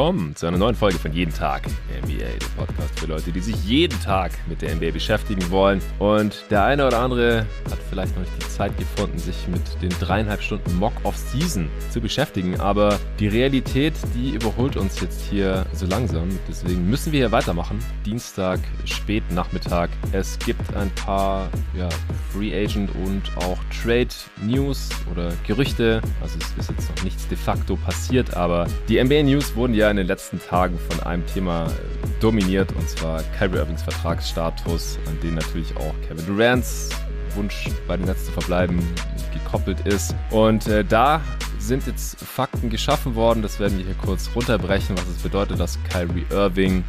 willkommen zu einer neuen Folge von Jeden Tag NBA, der Podcast für Leute, die sich jeden Tag mit der NBA beschäftigen wollen. Und der eine oder andere hat vielleicht noch nicht die Zeit gefunden, sich mit den dreieinhalb Stunden Mock-Off-Season zu beschäftigen. Aber die Realität, die überholt uns jetzt hier so langsam. Deswegen müssen wir hier weitermachen. Dienstag, spät Nachmittag. Es gibt ein paar ja, Free Agent und auch Trade News oder Gerüchte. Also es ist jetzt noch nichts de facto passiert, aber die NBA News wurden ja in den letzten Tagen von einem Thema dominiert und zwar Kyrie Irvings Vertragsstatus, an den natürlich auch Kevin Durant's Wunsch bei den Nets zu verbleiben gekoppelt ist. Und äh, da sind jetzt Fakten geschaffen worden. Das werden wir hier kurz runterbrechen, was es bedeutet, dass Kyrie Irving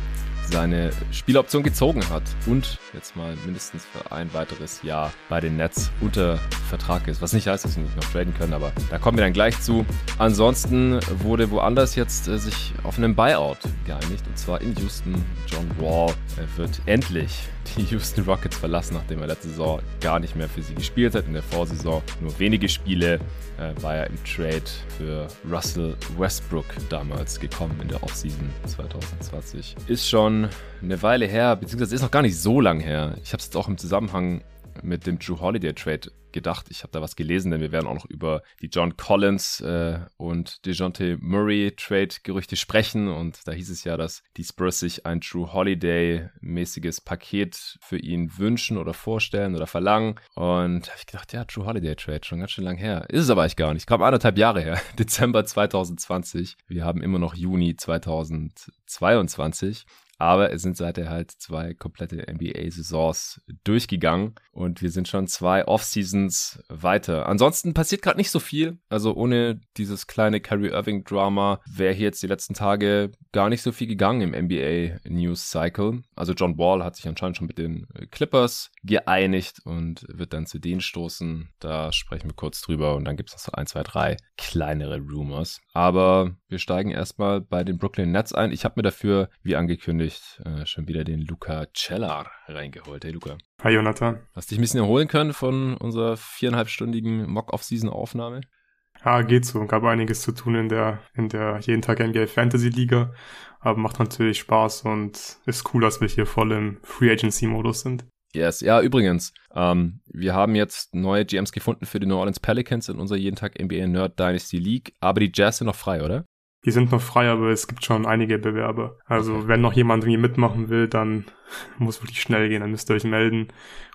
seine Spieloption gezogen hat und jetzt mal mindestens für ein weiteres Jahr bei den Nets unter Vertrag ist. Was nicht heißt, dass sie nicht noch traden können, aber da kommen wir dann gleich zu. Ansonsten wurde woanders jetzt äh, sich auf einen Buyout geeinigt und zwar in Houston. John Wall wird endlich die Houston Rockets verlassen, nachdem er letzte Saison gar nicht mehr für sie gespielt hat. In der Vorsaison nur wenige Spiele äh, war er im Trade für Russell Westbrook damals gekommen in der Offseason 2020. Ist schon eine Weile her, beziehungsweise ist noch gar nicht so lang her. Ich habe es jetzt auch im Zusammenhang mit dem Drew Holiday Trade gedacht. Ich habe da was gelesen, denn wir werden auch noch über die John Collins äh, und DeJounte Murray Trade Gerüchte sprechen. Und da hieß es ja, dass die Spurs sich ein Drew Holiday mäßiges Paket für ihn wünschen oder vorstellen oder verlangen. Und da habe ich gedacht, ja, Drew Holiday Trade, schon ganz schön lang her. Ist es aber eigentlich gar nicht. Kam anderthalb Jahre her. Dezember 2020. Wir haben immer noch Juni 2022. Aber es sind seither halt zwei komplette NBA-Saisons durchgegangen und wir sind schon zwei Off-Seasons weiter. Ansonsten passiert gerade nicht so viel. Also ohne dieses kleine Kyrie Irving-Drama wäre hier jetzt die letzten Tage gar nicht so viel gegangen im NBA-News-Cycle. Also John Wall hat sich anscheinend schon mit den Clippers geeinigt und wird dann zu denen stoßen. Da sprechen wir kurz drüber und dann gibt es noch so ein, zwei, drei kleinere Rumors. Aber wir steigen erstmal bei den Brooklyn Nets ein. Ich habe mir dafür, wie angekündigt, angekündigt, äh, schon wieder den Luca Cellar reingeholt. Hey Luca. Hi Jonathan. Hast dich ein bisschen erholen können von unserer viereinhalbstündigen Mock-Off-Season-Aufnahme? Ja, geht so. Gab einiges zu tun in der, in der jeden Tag NBA Fantasy Liga. Aber macht natürlich Spaß und ist cool, dass wir hier voll im Free Agency Modus sind. Yes, ja, übrigens, ähm, wir haben jetzt neue GMs gefunden für die New Orleans Pelicans in unserer jeden Tag NBA Nerd Dynasty League, aber die Jazz sind noch frei, oder? Die sind noch frei, aber es gibt schon einige Bewerber. Also okay. wenn noch jemand irgendwie mitmachen will, dann muss wirklich schnell gehen, dann müsst ihr euch melden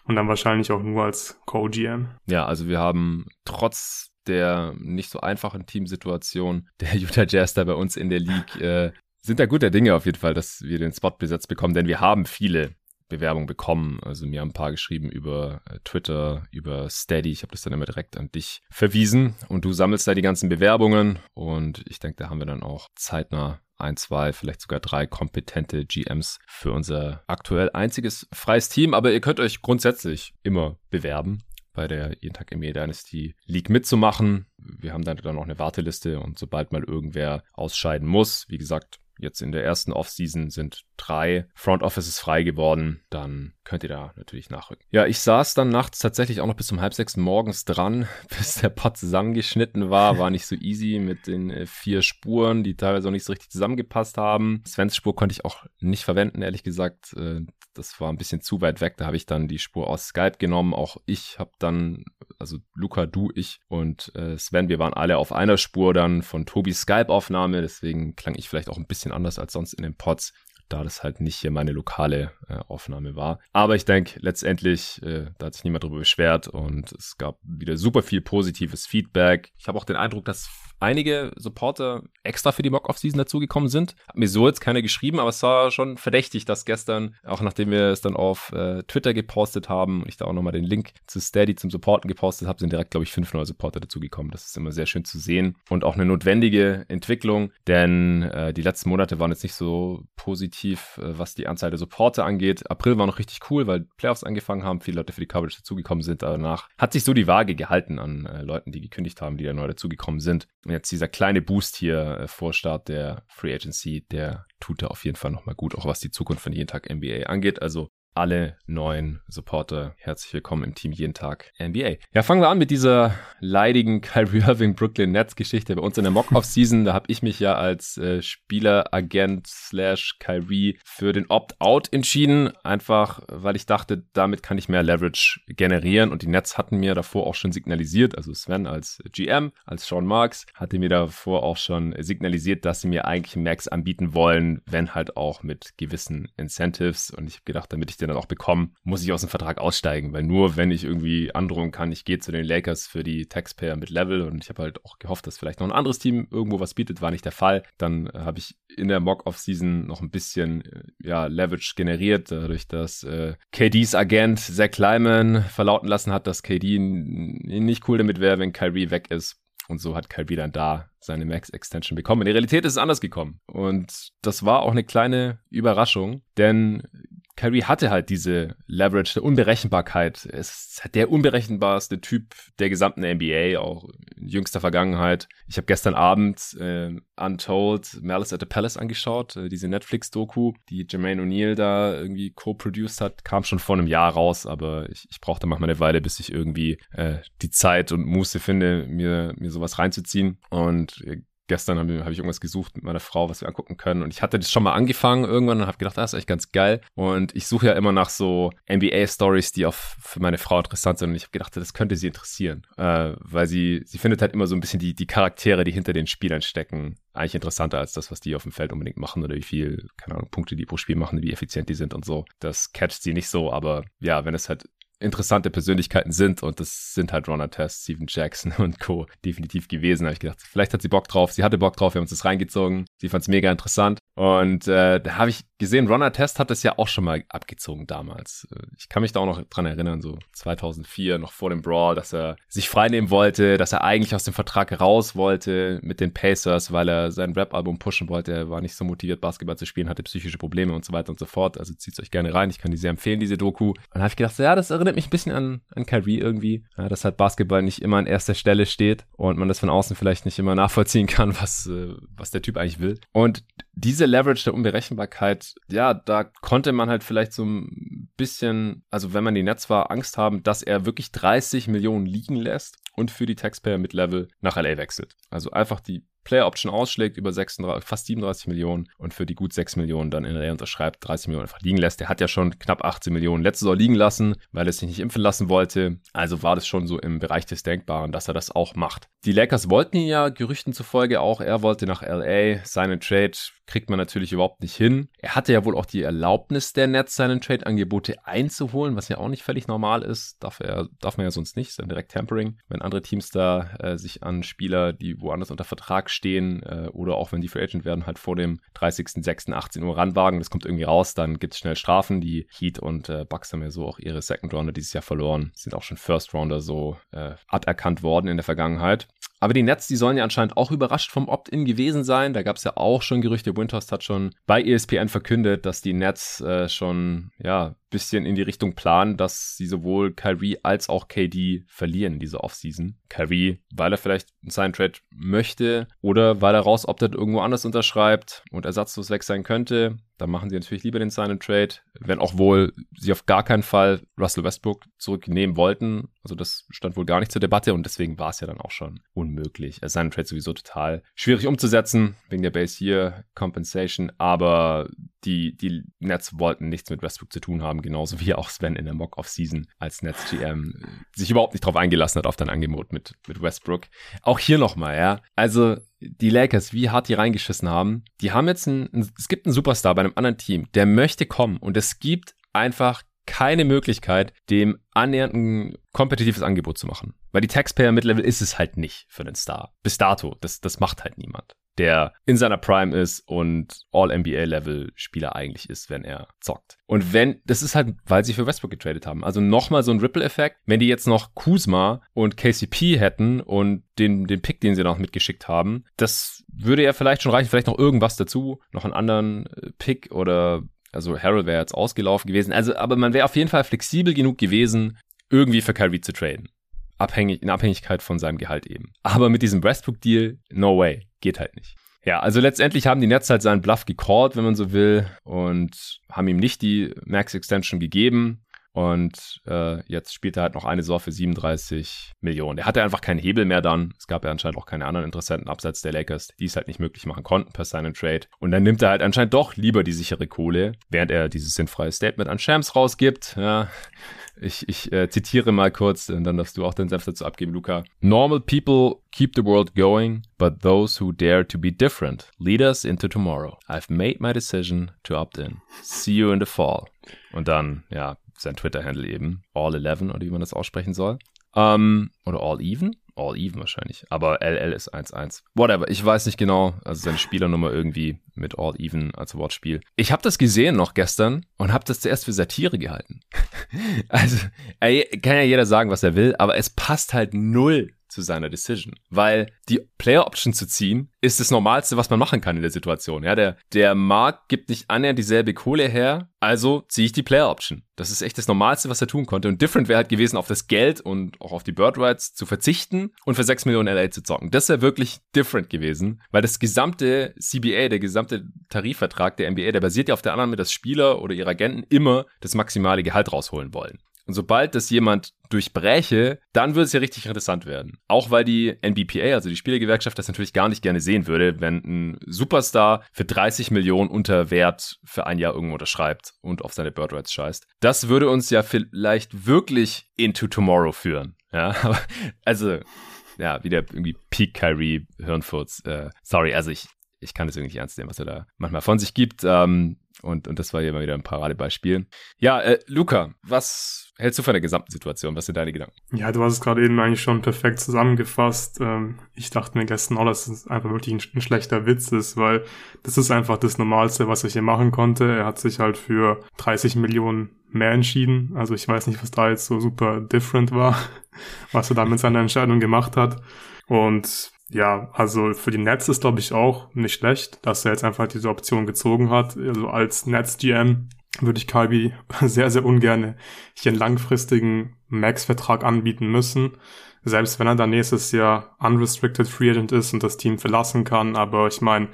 und dann wahrscheinlich auch nur als Co-GM. Ja, also wir haben trotz der nicht so einfachen Teamsituation der Utah Jazz da bei uns in der League äh, sind da guter Dinge auf jeden Fall, dass wir den Spot besetzt bekommen, denn wir haben viele Bewerbung bekommen. Also mir haben ein paar geschrieben über äh, Twitter, über Steady. Ich habe das dann immer direkt an dich verwiesen und du sammelst da die ganzen Bewerbungen und ich denke, da haben wir dann auch zeitnah ein, zwei, vielleicht sogar drei kompetente GMs für unser aktuell einziges freies Team. Aber ihr könnt euch grundsätzlich immer bewerben bei der Jeden Tag NBA Dynasty League mitzumachen. Wir haben dann, noch eine Warteliste und sobald mal irgendwer ausscheiden muss, wie gesagt, Jetzt in der ersten Offseason sind drei Front Offices frei geworden. Dann könnt ihr da natürlich nachrücken. Ja, ich saß dann nachts tatsächlich auch noch bis um halb sechs morgens dran, bis der Pod zusammengeschnitten war. War nicht so easy mit den äh, vier Spuren, die teilweise auch nicht so richtig zusammengepasst haben. Svens Spur konnte ich auch nicht verwenden, ehrlich gesagt. Das war ein bisschen zu weit weg. Da habe ich dann die Spur aus Skype genommen. Auch ich habe dann, also Luca, du, ich und äh, Sven, wir waren alle auf einer Spur dann von Tobis Skype-Aufnahme. Deswegen klang ich vielleicht auch ein bisschen anders als sonst in den Pods da das halt nicht hier meine lokale äh, Aufnahme war. Aber ich denke, letztendlich, äh, da hat sich niemand drüber beschwert und es gab wieder super viel positives Feedback. Ich habe auch den Eindruck, dass einige Supporter extra für die Mock-Off-Season dazugekommen sind. Hat mir so jetzt keiner geschrieben, aber es war schon verdächtig, dass gestern, auch nachdem wir es dann auf äh, Twitter gepostet haben, ich da auch nochmal den Link zu Steady zum Supporten gepostet habe, sind direkt, glaube ich, fünf neue Supporter dazugekommen. Das ist immer sehr schön zu sehen und auch eine notwendige Entwicklung, denn äh, die letzten Monate waren jetzt nicht so positiv, äh, was die Anzahl der Supporter angeht. April war noch richtig cool, weil Playoffs angefangen haben, viele Leute für die Coverage dazugekommen sind. Danach hat sich so die Waage gehalten an äh, Leuten, die gekündigt haben, die da neu dazugekommen sind. Und jetzt dieser kleine Boost hier äh, vor Start der Free Agency, der tut da auf jeden Fall nochmal gut, auch was die Zukunft von jeden Tag NBA angeht. Also alle neuen Supporter herzlich willkommen im Team jeden Tag NBA. Ja, fangen wir an mit dieser leidigen Kyrie Irving Brooklyn Nets Geschichte bei uns in der Mock Off Season. Da habe ich mich ja als äh, Spieleragent slash Kyrie für den Opt-out entschieden, einfach weil ich dachte, damit kann ich mehr Leverage generieren und die Nets hatten mir davor auch schon signalisiert, also Sven als GM, als Sean Marks hatte mir davor auch schon signalisiert, dass sie mir eigentlich Max anbieten wollen, wenn halt auch mit gewissen Incentives und ich habe gedacht, damit ich den dann auch bekomme, muss ich aus dem Vertrag aussteigen, weil nur wenn ich irgendwie androhen kann, ich gehe zu den Lakers für die Taxpayer mit Level und ich habe halt auch gehofft, dass vielleicht noch ein anderes Team irgendwo was bietet, war nicht der Fall. Dann äh, habe ich in der Mock-Off-Season noch ein bisschen äh, ja, Leverage generiert, dadurch, dass äh, KDs Agent Zach Kleiman verlauten lassen hat, dass KD nicht cool damit wäre, wenn Kyrie weg ist. Und so hat Kyrie dann da seine Max-Extension bekommen. In der Realität ist es anders gekommen. Und das war auch eine kleine Überraschung, denn Kyrie hatte halt diese Leverage der Unberechenbarkeit. Er ist der unberechenbarste Typ der gesamten NBA, auch in jüngster Vergangenheit. Ich habe gestern Abend äh, Untold Malice at the Palace angeschaut, äh, diese Netflix-Doku, die Jermaine O'Neal da irgendwie co-produced hat, kam schon vor einem Jahr raus, aber ich, ich brauchte manchmal eine Weile, bis ich irgendwie äh, die Zeit und Muße finde, mir, mir sowas reinzuziehen. Und äh, gestern habe hab ich irgendwas gesucht mit meiner Frau, was wir angucken können. Und ich hatte das schon mal angefangen irgendwann und habe gedacht, das ist echt ganz geil. Und ich suche ja immer nach so NBA-Stories, die auch für meine Frau interessant sind. Und ich habe gedacht, das könnte sie interessieren. Äh, weil sie, sie findet halt immer so ein bisschen die, die Charaktere, die hinter den Spielern stecken, eigentlich interessanter als das, was die auf dem Feld unbedingt machen oder wie viel, keine Ahnung, Punkte die pro Spiel machen, wie effizient die sind und so. Das catcht sie nicht so, aber ja, wenn es halt interessante Persönlichkeiten sind und das sind halt Ron Test, Steven Jackson und Co. definitiv gewesen. Da habe ich gedacht, vielleicht hat sie Bock drauf. Sie hatte Bock drauf, wir haben uns das reingezogen. Sie fand es mega interessant. Und äh, da habe ich gesehen, Ron Test hat das ja auch schon mal abgezogen damals. Ich kann mich da auch noch dran erinnern, so 2004, noch vor dem Brawl, dass er sich freinehmen wollte, dass er eigentlich aus dem Vertrag raus wollte mit den Pacers, weil er sein Rap-Album pushen wollte. Er war nicht so motiviert, Basketball zu spielen, hatte psychische Probleme und so weiter und so fort. Also zieht euch gerne rein. Ich kann die sehr empfehlen, diese Doku. Und dann habe ich gedacht, ja, das erinnert mich ein bisschen an, an Kyrie irgendwie, ja, dass halt Basketball nicht immer an erster Stelle steht und man das von außen vielleicht nicht immer nachvollziehen kann, was, äh, was der Typ eigentlich will. Und diese Leverage der Unberechenbarkeit, ja, da konnte man halt vielleicht so ein bisschen, also wenn man die Netz war, Angst haben, dass er wirklich 30 Millionen liegen lässt und für die Taxpayer mit Level nach LA wechselt. Also einfach die Player Option ausschlägt über 36, fast 37 Millionen und für die gut 6 Millionen dann in LA unterschreibt, 30 Millionen einfach liegen lässt. Der hat ja schon knapp 18 Millionen letztes Jahr liegen lassen, weil er sich nicht impfen lassen wollte. Also war das schon so im Bereich des Denkbaren, dass er das auch macht. Die Lakers wollten ihn ja Gerüchten zufolge auch. Er wollte nach LA. Seinen Trade kriegt man natürlich überhaupt nicht hin. Er hatte ja wohl auch die Erlaubnis der Nets, seinen Trade-Angebote einzuholen, was ja auch nicht völlig normal ist. Darf, er, darf man ja sonst nicht. Ist dann direkt Tampering. Wenn andere Teams da äh, sich an Spieler, die woanders unter Vertrag stehen äh, oder auch wenn die Free Agent werden, halt vor dem 30.06.18 Uhr ranwagen, das kommt irgendwie raus, dann gibt es schnell Strafen. Die Heat und äh, Bucks haben ja so auch ihre Second Rounder dieses Jahr verloren. Sind auch schon First Rounder so äh, aberkannt worden in der Vergangenheit. Aber die Nets, die sollen ja anscheinend auch überrascht vom Opt-in gewesen sein. Da gab es ja auch schon Gerüchte. Winters hat schon bei ESPN verkündet, dass die Nets äh, schon ja bisschen in die Richtung planen, dass sie sowohl Kyrie als auch KD verlieren in dieser Offseason. Kyrie, weil er vielleicht einen Sign Trade möchte oder weil er raus optet, irgendwo anders unterschreibt und ersatzlos weg sein könnte. Dann machen sie natürlich lieber den Sign and Trade, wenn auch wohl sie auf gar keinen Fall Russell Westbrook zurücknehmen wollten. Also das stand wohl gar nicht zur Debatte und deswegen war es ja dann auch schon unmöglich. Sign and Trade sowieso total schwierig umzusetzen wegen der Base hier Compensation, aber die, die Nets wollten nichts mit Westbrook zu tun haben, genauso wie auch Sven in der Mock-Off-Season als Nets-GM sich überhaupt nicht drauf eingelassen hat auf dein Angebot mit, mit Westbrook. Auch hier nochmal, ja. Also, die Lakers, wie hart die reingeschissen haben, die haben jetzt einen, es gibt einen Superstar bei einem anderen Team, der möchte kommen und es gibt einfach keine Möglichkeit, dem annähernd ein kompetitives Angebot zu machen. Weil die Taxpayer-Mid-Level ist es halt nicht für den Star. Bis dato. Das, das macht halt niemand der in seiner Prime ist und All-NBA-Level-Spieler eigentlich ist, wenn er zockt. Und wenn, das ist halt, weil sie für Westbrook getradet haben. Also nochmal so ein Ripple-Effekt. Wenn die jetzt noch Kuzma und KCP hätten und den, den Pick, den sie noch mitgeschickt haben, das würde ja vielleicht schon reichen. Vielleicht noch irgendwas dazu. Noch einen anderen äh, Pick oder also Harold wäre jetzt ausgelaufen gewesen. Also, aber man wäre auf jeden Fall flexibel genug gewesen, irgendwie für Kyrie zu traden abhängig, in Abhängigkeit von seinem Gehalt eben. Aber mit diesem Westbrook-Deal, no way. Geht halt nicht. Ja, also letztendlich haben die Nets halt seinen Bluff gecallt, wenn man so will, und haben ihm nicht die Max Extension gegeben. Und äh, jetzt spielt er halt noch eine Saison für 37 Millionen. Er hatte einfach keinen Hebel mehr dann. Es gab ja anscheinend auch keine anderen Interessenten abseits der Lakers, die es halt nicht möglich machen konnten per Sign and Trade. Und dann nimmt er halt anscheinend doch lieber die sichere Kohle, während er dieses sinnfreie Statement an Shams rausgibt. Ja, ich, ich äh, zitiere mal kurz, und dann darfst du auch den Senf dazu abgeben, Luca. Normal people keep the world going, but those who dare to be different lead us into tomorrow. I've made my decision to opt in. See you in the fall. Und dann, ja, sein Twitter-Handle eben, All11 oder wie man das aussprechen soll. Ähm, oder All Even? All Even wahrscheinlich. Aber LL ist 1-1. Whatever, ich weiß nicht genau. Also seine Spielernummer irgendwie mit All Even als Wortspiel. Ich habe das gesehen noch gestern und habe das zuerst für Satire gehalten. also, ey, kann ja jeder sagen, was er will, aber es passt halt null zu seiner Decision. Weil die Player Option zu ziehen, ist das Normalste, was man machen kann in der Situation. Ja, der, der Markt gibt nicht annähernd dieselbe Kohle her, also ziehe ich die Player Option. Das ist echt das Normalste, was er tun konnte. Und different wäre halt gewesen, auf das Geld und auch auf die Bird Rights zu verzichten und für 6 Millionen LA zu zocken. Das wäre wirklich different gewesen, weil das gesamte CBA, der gesamte Tarifvertrag der NBA, der basiert ja auf der Annahme, dass Spieler oder ihre Agenten immer das maximale Gehalt rausholen wollen. Und sobald das jemand durchbreche, dann würde es ja richtig interessant werden. Auch weil die NBPA, also die Spielergewerkschaft, das natürlich gar nicht gerne sehen würde, wenn ein Superstar für 30 Millionen unter Wert für ein Jahr irgendwo unterschreibt und auf seine Bird Rights scheißt. Das würde uns ja vielleicht wirklich into tomorrow führen. Ja, also, ja, wieder irgendwie Peak Kyrie Hirnfurz. Äh, sorry, also ich, ich kann das irgendwie nicht ernst nehmen, was er da manchmal von sich gibt. Ähm, und, und das war hier mal wieder ein Paradebeispiel. Ja, äh, Luca, was hältst du von der gesamten Situation? Was sind deine Gedanken? Ja, du hast es gerade eben eigentlich schon perfekt zusammengefasst. Ähm, ich dachte mir gestern auch, dass es einfach wirklich ein, schlechter Witz ist, weil das ist einfach das Normalste, was er hier machen konnte. Er hat sich halt für 30 Millionen mehr entschieden. Also ich weiß nicht, was da jetzt so super different war, was er da mit seiner Entscheidung gemacht hat. Und ja, also für die Nets ist, glaube ich, auch nicht schlecht, dass er jetzt einfach diese Option gezogen hat. Also als Nets-GM würde ich Kalbi sehr, sehr ungern hier einen langfristigen Max-Vertrag anbieten müssen. Selbst wenn er dann nächstes Jahr unrestricted free agent ist und das Team verlassen kann. Aber ich meine,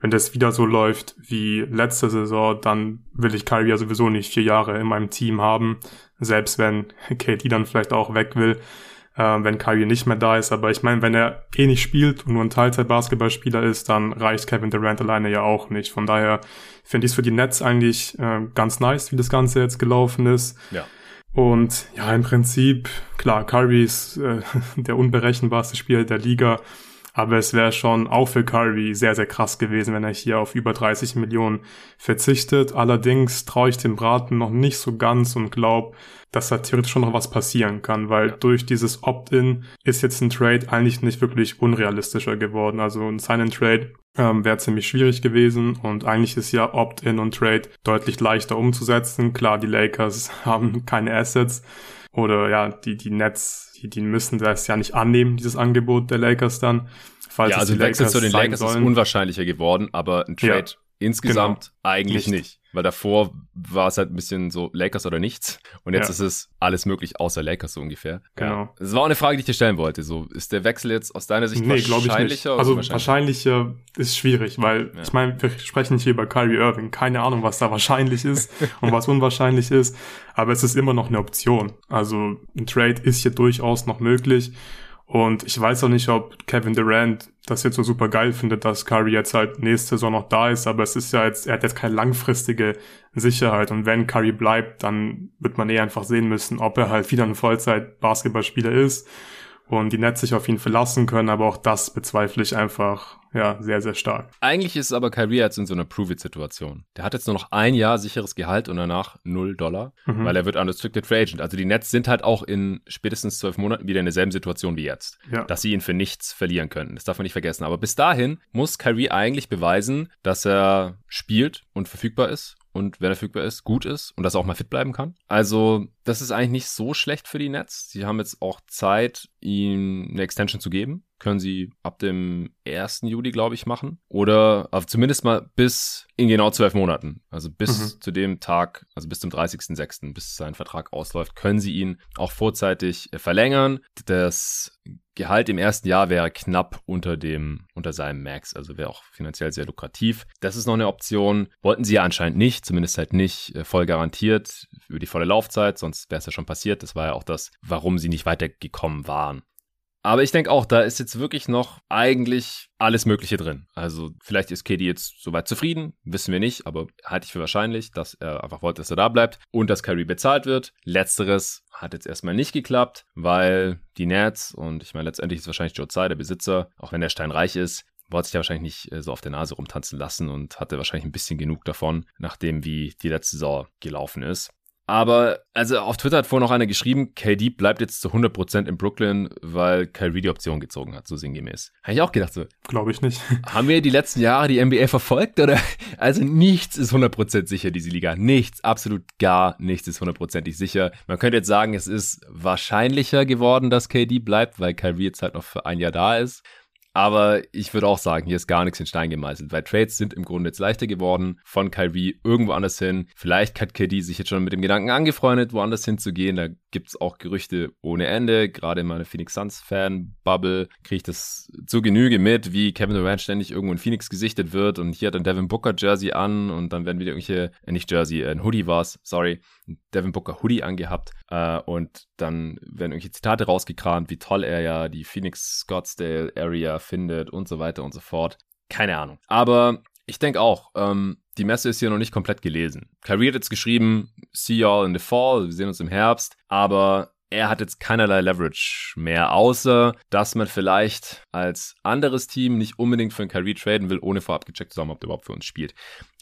wenn das wieder so läuft wie letzte Saison, dann will ich Kyrie ja sowieso nicht vier Jahre in meinem Team haben. Selbst wenn KD dann vielleicht auch weg will äh, wenn Kyrie nicht mehr da ist. Aber ich meine, wenn er eh nicht spielt und nur ein Teilzeit-Basketballspieler ist, dann reicht Kevin Durant alleine ja auch nicht. Von daher finde ich es für die Nets eigentlich äh, ganz nice, wie das Ganze jetzt gelaufen ist. Ja. Und ja, im Prinzip, klar, Kyrie ist äh, der unberechenbarste Spieler der Liga. Aber es wäre schon auch für Curry sehr, sehr krass gewesen, wenn er hier auf über 30 Millionen verzichtet. Allerdings traue ich dem Braten noch nicht so ganz und glaube, dass da theoretisch schon noch was passieren kann, weil durch dieses Opt-in ist jetzt ein Trade eigentlich nicht wirklich unrealistischer geworden. Also ein Sign-and-Trade ähm, wäre ziemlich schwierig gewesen und eigentlich ist ja Opt-in und Trade deutlich leichter umzusetzen. Klar, die Lakers haben keine Assets oder ja, die, die Nets, die, die müssen das ja nicht annehmen, dieses Angebot der Lakers dann. Falls ja, also Wechsel zu den Lakers sollen. ist unwahrscheinlicher geworden, aber ein Trade ja, insgesamt genau. eigentlich nicht. nicht. Weil davor war es halt ein bisschen so Lakers oder nichts. Und jetzt ja. ist es alles möglich außer Lakers so ungefähr. Genau. Das war auch eine Frage, die ich dir stellen wollte. So, ist der Wechsel jetzt aus deiner Sicht nee, wahrscheinlicher? Also wahrscheinlicher? wahrscheinlicher ist schwierig, weil ja. ich meine, wir sprechen hier über Kyrie Irving. Keine Ahnung, was da wahrscheinlich ist und was unwahrscheinlich ist. Aber es ist immer noch eine Option. Also ein Trade ist hier durchaus noch möglich. Und ich weiß auch nicht, ob Kevin Durant das jetzt so super geil findet, dass Curry jetzt halt nächste Saison noch da ist, aber es ist ja jetzt, er hat jetzt keine langfristige Sicherheit. Und wenn Curry bleibt, dann wird man eher einfach sehen müssen, ob er halt wieder ein Vollzeit-Basketballspieler ist und die Nets sich auf ihn verlassen können, aber auch das bezweifle ich einfach, ja, sehr, sehr stark. Eigentlich ist aber Kyrie jetzt in so einer Prove-It-Situation. Der hat jetzt nur noch ein Jahr sicheres Gehalt und danach null Dollar, mhm. weil er wird unrestricted free agent. Also die Nets sind halt auch in spätestens zwölf Monaten wieder in derselben Situation wie jetzt, ja. dass sie ihn für nichts verlieren könnten. Das darf man nicht vergessen. Aber bis dahin muss Kyrie eigentlich beweisen, dass er spielt und verfügbar ist und wenn er verfügbar ist, gut ist und dass er auch mal fit bleiben kann. Also, das ist eigentlich nicht so schlecht für die Nets. Sie haben jetzt auch Zeit, ihm eine Extension zu geben. können sie ab dem 1. Juli, glaube ich, machen. Oder also zumindest mal bis in genau zwölf Monaten. Also bis mhm. zu dem Tag, also bis zum 30.06., bis sein Vertrag ausläuft, können sie ihn auch vorzeitig äh, verlängern. Das Gehalt im ersten Jahr wäre knapp unter dem, unter seinem Max, also wäre auch finanziell sehr lukrativ. Das ist noch eine Option. Wollten sie ja anscheinend nicht, zumindest halt nicht äh, voll garantiert über die volle Laufzeit, sonst wäre es ja schon passiert. Das war ja auch das, warum sie nicht weitergekommen waren. Aber ich denke auch, da ist jetzt wirklich noch eigentlich alles Mögliche drin. Also vielleicht ist KD jetzt soweit zufrieden, wissen wir nicht, aber halte ich für wahrscheinlich, dass er einfach wollte, dass er da bleibt und dass Kyrie bezahlt wird. Letzteres hat jetzt erstmal nicht geklappt, weil die Nets und ich meine letztendlich ist wahrscheinlich Joe Tsai der Besitzer, auch wenn der Stein reich ist, wollte sich ja wahrscheinlich nicht äh, so auf der Nase rumtanzen lassen und hatte wahrscheinlich ein bisschen genug davon, nachdem wie die letzte Saison gelaufen ist. Aber, also auf Twitter hat vorhin noch einer geschrieben, KD bleibt jetzt zu 100% in Brooklyn, weil Kyrie die Option gezogen hat, so sinngemäß. Habe ich auch gedacht so. Glaube ich nicht. Haben wir die letzten Jahre die NBA verfolgt oder? Also nichts ist 100% sicher, diese Liga. Nichts, absolut gar nichts ist hundertprozentig sicher. Man könnte jetzt sagen, es ist wahrscheinlicher geworden, dass KD bleibt, weil Kyrie jetzt halt noch für ein Jahr da ist. Aber ich würde auch sagen, hier ist gar nichts in Stein gemeißelt, weil Trades sind im Grunde jetzt leichter geworden von Kyrie irgendwo anders hin. Vielleicht hat KD sich jetzt schon mit dem Gedanken angefreundet, woanders hinzugehen. Da gibt's auch Gerüchte ohne Ende. Gerade in meiner Phoenix Suns Fan-Bubble kriege ich das zu Genüge mit, wie Kevin Durant ständig irgendwo in Phoenix gesichtet wird und hier hat dann Devin Booker Jersey an und dann werden wieder irgendwelche, äh, nicht Jersey, äh, ein Hoodie war's, sorry, Devin Booker Hoodie angehabt äh, und dann werden irgendwelche Zitate rausgekramt, wie toll er ja die Phoenix Scottsdale Area findet und so weiter und so fort. Keine Ahnung. Aber ich denke auch, ähm, die Messe ist hier noch nicht komplett gelesen. Kyrie hat jetzt geschrieben, see y'all in the fall, wir sehen uns im Herbst, aber er hat jetzt keinerlei Leverage mehr, außer dass man vielleicht als anderes Team nicht unbedingt für einen Kyrie traden will, ohne vorab gecheckt zu haben, ob der überhaupt für uns spielt.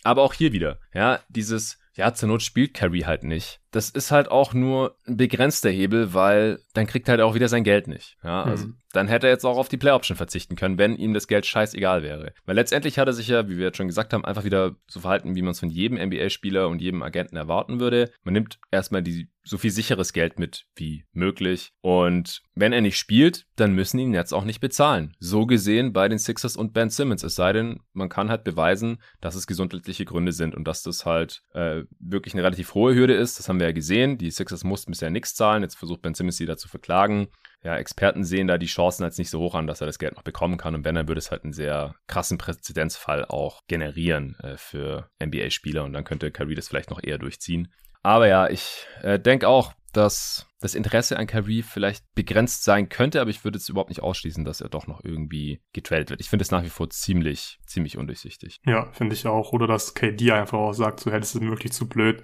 Aber auch hier wieder, ja, dieses ja, zur Not spielt Carrie halt nicht. Das ist halt auch nur ein begrenzter Hebel, weil dann kriegt er halt auch wieder sein Geld nicht. Ja, also mhm. dann hätte er jetzt auch auf die Play-Option verzichten können, wenn ihm das Geld scheißegal wäre. Weil letztendlich hat er sich ja, wie wir jetzt schon gesagt haben, einfach wieder so verhalten, wie man es von jedem NBA-Spieler und jedem Agenten erwarten würde. Man nimmt erstmal die so viel sicheres Geld mit wie möglich. Und wenn er nicht spielt, dann müssen ihn jetzt auch nicht bezahlen. So gesehen bei den Sixers und Ben Simmons. Es sei denn, man kann halt beweisen, dass es gesundheitliche Gründe sind und dass das halt äh, wirklich eine relativ hohe Hürde ist. Das haben wir ja gesehen. Die Sixers mussten bisher nichts zahlen. Jetzt versucht Ben Simmons sie da zu verklagen. Ja, Experten sehen da die Chancen als nicht so hoch an, dass er das Geld noch bekommen kann. Und wenn, dann würde es halt einen sehr krassen Präzedenzfall auch generieren äh, für NBA-Spieler. Und dann könnte Kyrie das vielleicht noch eher durchziehen. Aber ja, ich äh, denke auch, dass das Interesse an Kyrie vielleicht begrenzt sein könnte, aber ich würde es überhaupt nicht ausschließen, dass er doch noch irgendwie getradet wird. Ich finde es nach wie vor ziemlich, ziemlich undurchsichtig. Ja, finde ich auch. Oder dass KD einfach auch sagt, so, das ist wirklich zu blöd.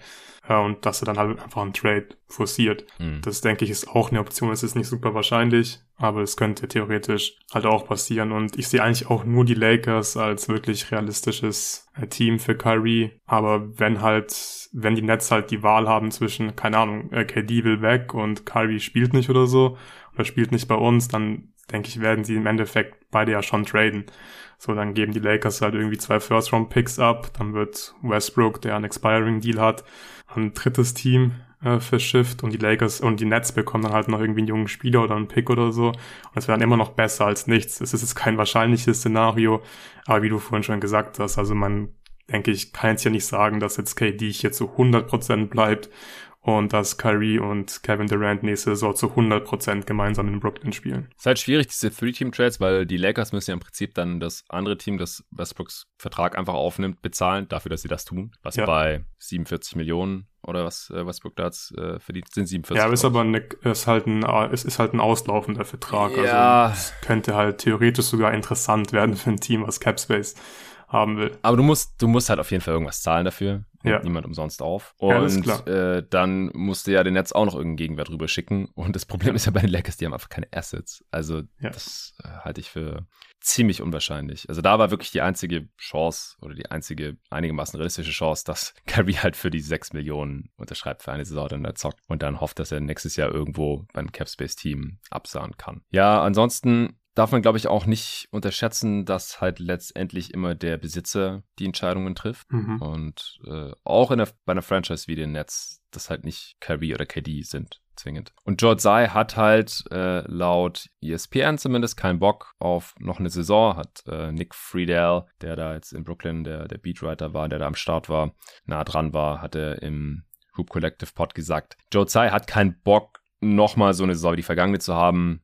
Und dass er dann halt einfach einen Trade forciert. Mhm. Das denke ich ist auch eine Option. Es ist nicht super wahrscheinlich, aber es könnte theoretisch halt auch passieren. Und ich sehe eigentlich auch nur die Lakers als wirklich realistisches äh, Team für Kyrie. Aber wenn halt, wenn die Nets halt die Wahl haben zwischen, keine Ahnung, äh, KD will weg und Kyrie spielt nicht oder so, oder spielt nicht bei uns, dann denke ich, werden sie im Endeffekt beide ja schon traden. So, dann geben die Lakers halt irgendwie zwei First-Round-Picks ab, dann wird Westbrook, der einen Expiring-Deal hat, ein drittes Team äh, verschifft und die Lakers und die Nets bekommen dann halt noch irgendwie einen jungen Spieler oder einen Pick oder so. Und es wäre dann immer noch besser als nichts. Es ist jetzt kein wahrscheinliches Szenario, aber wie du vorhin schon gesagt hast, also man denke ich, kann jetzt ja nicht sagen, dass jetzt KD hier zu 100% bleibt und dass Kyrie und Kevin Durant nächste Saison zu 100% gemeinsam in Brooklyn spielen. Es ist halt schwierig, diese Three-Team-Trades, weil die Lakers müssen ja im Prinzip dann das andere Team, das Westbrooks Vertrag einfach aufnimmt, bezahlen, dafür, dass sie das tun, was ja. bei 47 Millionen oder was äh, Westbrook da jetzt äh, verdient, sind 47. Ja, ist aber eine, ist halt ein, es ist halt ein auslaufender Vertrag. Ja. Also es könnte halt theoretisch sogar interessant werden für ein Team, was Capspace haben will. Aber du musst, du musst halt auf jeden Fall irgendwas zahlen dafür ja. niemand umsonst auf. Und ja, äh, dann musste ja den Netz auch noch irgendeinen Gegenwert rüber schicken. Und das Problem ist ja bei den Lakers, die haben einfach keine Assets. Also ja. das äh, halte ich für ziemlich unwahrscheinlich. Also da war wirklich die einzige Chance oder die einzige einigermaßen realistische Chance, dass Kyrie halt für die 6 Millionen unterschreibt für eine Saison, dann da zockt und dann hofft, dass er nächstes Jahr irgendwo beim Capspace-Team absahen kann. Ja, ansonsten darf man, glaube ich, auch nicht unterschätzen, dass halt letztendlich immer der Besitzer die Entscheidungen trifft. Mhm. Und äh, auch in der, bei einer Franchise wie den Nets, das halt nicht Kyrie oder KD sind, zwingend. Und George Tsai hat halt äh, laut ESPN zumindest keinen Bock auf noch eine Saison, hat äh, Nick Friedel, der da jetzt in Brooklyn der, der Beatwriter war, der da am Start war, nah dran war, hatte im Hoop Collective Pod gesagt, Joe Tsai hat keinen Bock, nochmal so eine Saison wie die vergangene zu haben.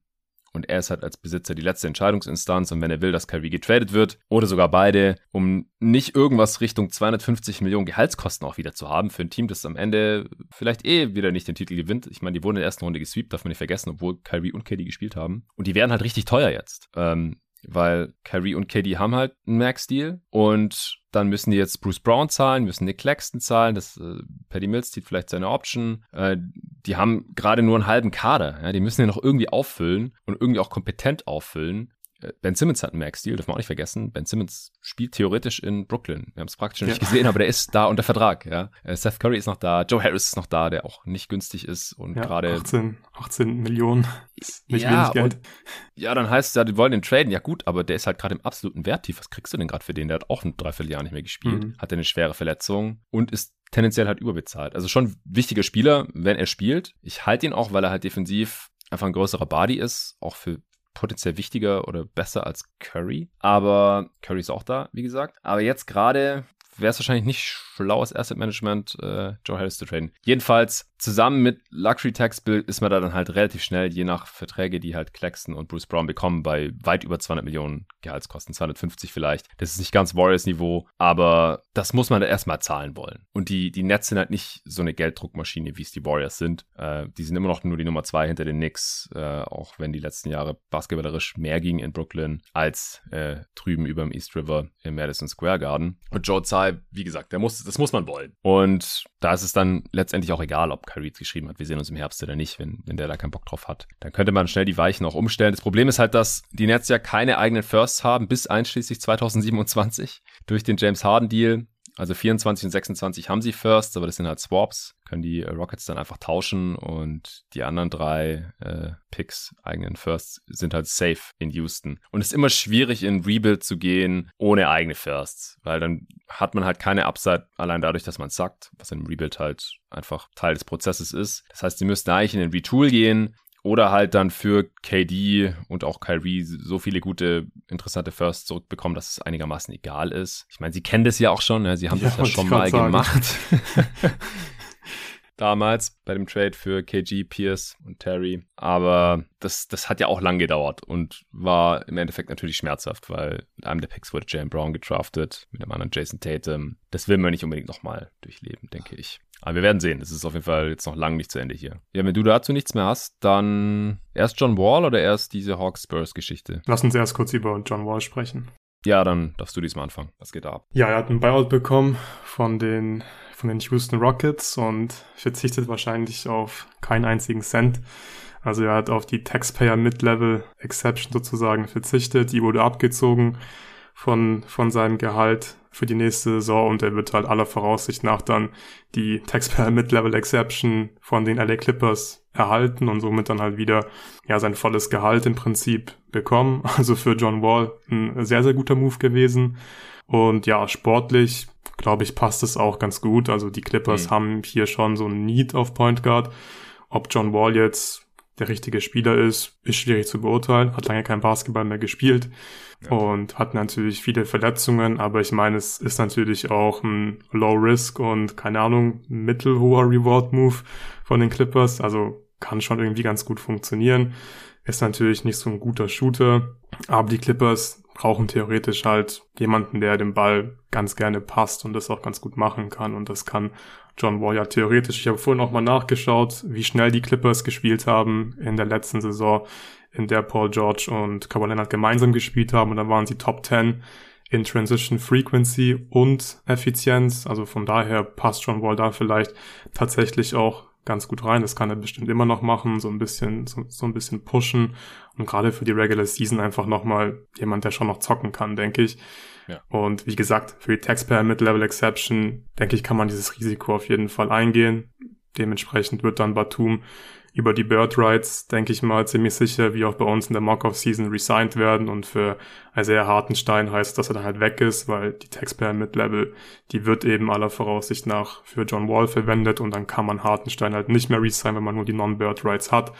Und er ist halt als Besitzer die letzte Entscheidungsinstanz. Und wenn er will, dass Kyrie getradet wird oder sogar beide, um nicht irgendwas Richtung 250 Millionen Gehaltskosten auch wieder zu haben für ein Team, das am Ende vielleicht eh wieder nicht den Titel gewinnt. Ich meine, die wurden in der ersten Runde gesweept, darf man nicht vergessen, obwohl Kyrie und KD gespielt haben. Und die werden halt richtig teuer jetzt. Ähm, weil Kyrie und KD haben halt einen Max-Deal und dann müssen die jetzt Bruce Brown zahlen, müssen Nick Claxton zahlen, das äh, Paddy Mills zieht vielleicht seine Option. Äh, die haben gerade nur einen halben Kader, ja, die müssen den noch irgendwie auffüllen und irgendwie auch kompetent auffüllen. Ben Simmons hat einen Max-Deal, darf man auch nicht vergessen. Ben Simmons spielt theoretisch in Brooklyn. Wir haben es praktisch noch nicht gesehen, aber der ist da unter Vertrag. Ja. Äh, Seth Curry ist noch da, Joe Harris ist noch da, der auch nicht günstig ist und ja, gerade 18, 18 Millionen. nicht ja, wenig Geld. Und, ja, dann heißt es ja, die wollen den traden. Ja gut, aber der ist halt gerade im absoluten Werttief. Was kriegst du denn gerade für den? Der hat auch ein Dreivierteljahr nicht mehr gespielt, mhm. hatte eine schwere Verletzung und ist tendenziell halt überbezahlt. Also schon wichtiger Spieler, wenn er spielt. Ich halte ihn auch, weil er halt defensiv einfach ein größerer Body ist, auch für potenziell wichtiger oder besser als Curry. Aber Curry ist auch da, wie gesagt. Aber jetzt gerade wäre es wahrscheinlich nicht schlaues Asset Management, äh, Joe Harris zu traden. Jedenfalls zusammen mit Luxury Tax Bill ist man da dann halt relativ schnell, je nach Verträge, die halt Claxton und Bruce Brown bekommen, bei weit über 200 Millionen Gehaltskosten, 250 vielleicht. Das ist nicht ganz Warriors-Niveau, aber das muss man da erstmal zahlen wollen. Und die, die Nets sind halt nicht so eine Gelddruckmaschine, wie es die Warriors sind. Äh, die sind immer noch nur die Nummer zwei hinter den Knicks, äh, auch wenn die letzten Jahre basketballerisch mehr ging in Brooklyn als äh, drüben über dem East River im Madison Square Garden. Und Joe Tsai, wie gesagt, der muss, das muss man wollen. Und da ist es dann letztendlich auch egal, ob Kyrie geschrieben hat, wir sehen uns im Herbst oder nicht, wenn, wenn der da keinen Bock drauf hat. Dann könnte man schnell die Weichen auch umstellen. Das Problem ist halt, dass die Nets ja keine eigenen Firsts haben, bis einschließlich 2027 durch den James Harden Deal. Also 24 und 26 haben sie Firsts, aber das sind halt Swaps. Können die Rockets dann einfach tauschen und die anderen drei äh, Picks, eigenen Firsts, sind halt safe in Houston. Und es ist immer schwierig, in Rebuild zu gehen ohne eigene Firsts, weil dann hat man halt keine Upside allein dadurch, dass man sagt, was im Rebuild halt einfach Teil des Prozesses ist. Das heißt, sie müssten eigentlich in den Retool gehen, oder halt dann für KD und auch Kyrie so viele gute, interessante Firsts zurückbekommen, dass es einigermaßen egal ist. Ich meine, sie kennen das ja auch schon, ne? sie haben ja, das ja schon mal gemacht. Damals bei dem Trade für KG, Pierce und Terry. Aber das, das hat ja auch lang gedauert und war im Endeffekt natürlich schmerzhaft, weil mit einem der Picks wurde Jalen Brown gedraftet, mit dem anderen Jason Tatum. Das will man nicht unbedingt nochmal durchleben, denke ich. Aber wir werden sehen. Es ist auf jeden Fall jetzt noch lang nicht zu Ende hier. Ja, wenn du dazu nichts mehr hast, dann erst John Wall oder erst diese Hawks-Spurs-Geschichte? Lass uns erst kurz über John Wall sprechen. Ja, dann darfst du diesmal anfangen. Was geht da ab? Ja, er hat einen Buyout bekommen von den, von den Houston Rockets und verzichtet wahrscheinlich auf keinen einzigen Cent. Also er hat auf die Taxpayer Mid-Level Exception sozusagen verzichtet. Die wurde abgezogen von, von seinem Gehalt für die nächste Saison und er wird halt aller Voraussicht nach dann die Taxpayer Mid-Level Exception von den LA Clippers erhalten und somit dann halt wieder ja sein volles Gehalt im Prinzip bekommen. Also für John Wall ein sehr, sehr guter Move gewesen. Und ja, sportlich, glaube ich, passt es auch ganz gut. Also die Clippers mhm. haben hier schon so ein Need auf Point Guard. Ob John Wall jetzt der richtige Spieler ist, ist schwierig zu beurteilen. Hat lange kein Basketball mehr gespielt ja. und hat natürlich viele Verletzungen. Aber ich meine, es ist natürlich auch ein Low Risk und keine Ahnung, mittelhoher Reward Move von den Clippers. Also kann schon irgendwie ganz gut funktionieren. Ist natürlich nicht so ein guter Shooter, aber die Clippers brauchen theoretisch halt jemanden, der dem Ball ganz gerne passt und das auch ganz gut machen kann. Und das kann John Wall ja theoretisch. Ich habe vorhin auch mal nachgeschaut, wie schnell die Clippers gespielt haben in der letzten Saison, in der Paul George und Kawhi Leonard gemeinsam gespielt haben. Und da waren sie Top 10 in Transition Frequency und Effizienz. Also von daher passt John Wall da vielleicht tatsächlich auch ganz gut rein. Das kann er bestimmt immer noch machen, so ein bisschen, so, so ein bisschen pushen. Und gerade für die Regular Season einfach nochmal jemand, der schon noch zocken kann, denke ich. Ja. Und wie gesagt, für die Taxpayer Mid-Level Exception, denke ich, kann man dieses Risiko auf jeden Fall eingehen. Dementsprechend wird dann Batum über die Bird Rights, denke ich mal, ziemlich sicher, wie auch bei uns in der Mock-Off-Season resigned werden und für Isaiah Hartenstein heißt, dass er dann halt weg ist, weil die Taxpayer Mid-Level, die wird eben aller Voraussicht nach für John Wall verwendet und dann kann man Hartenstein halt nicht mehr resign, wenn man nur die Non-Bird Rights hat.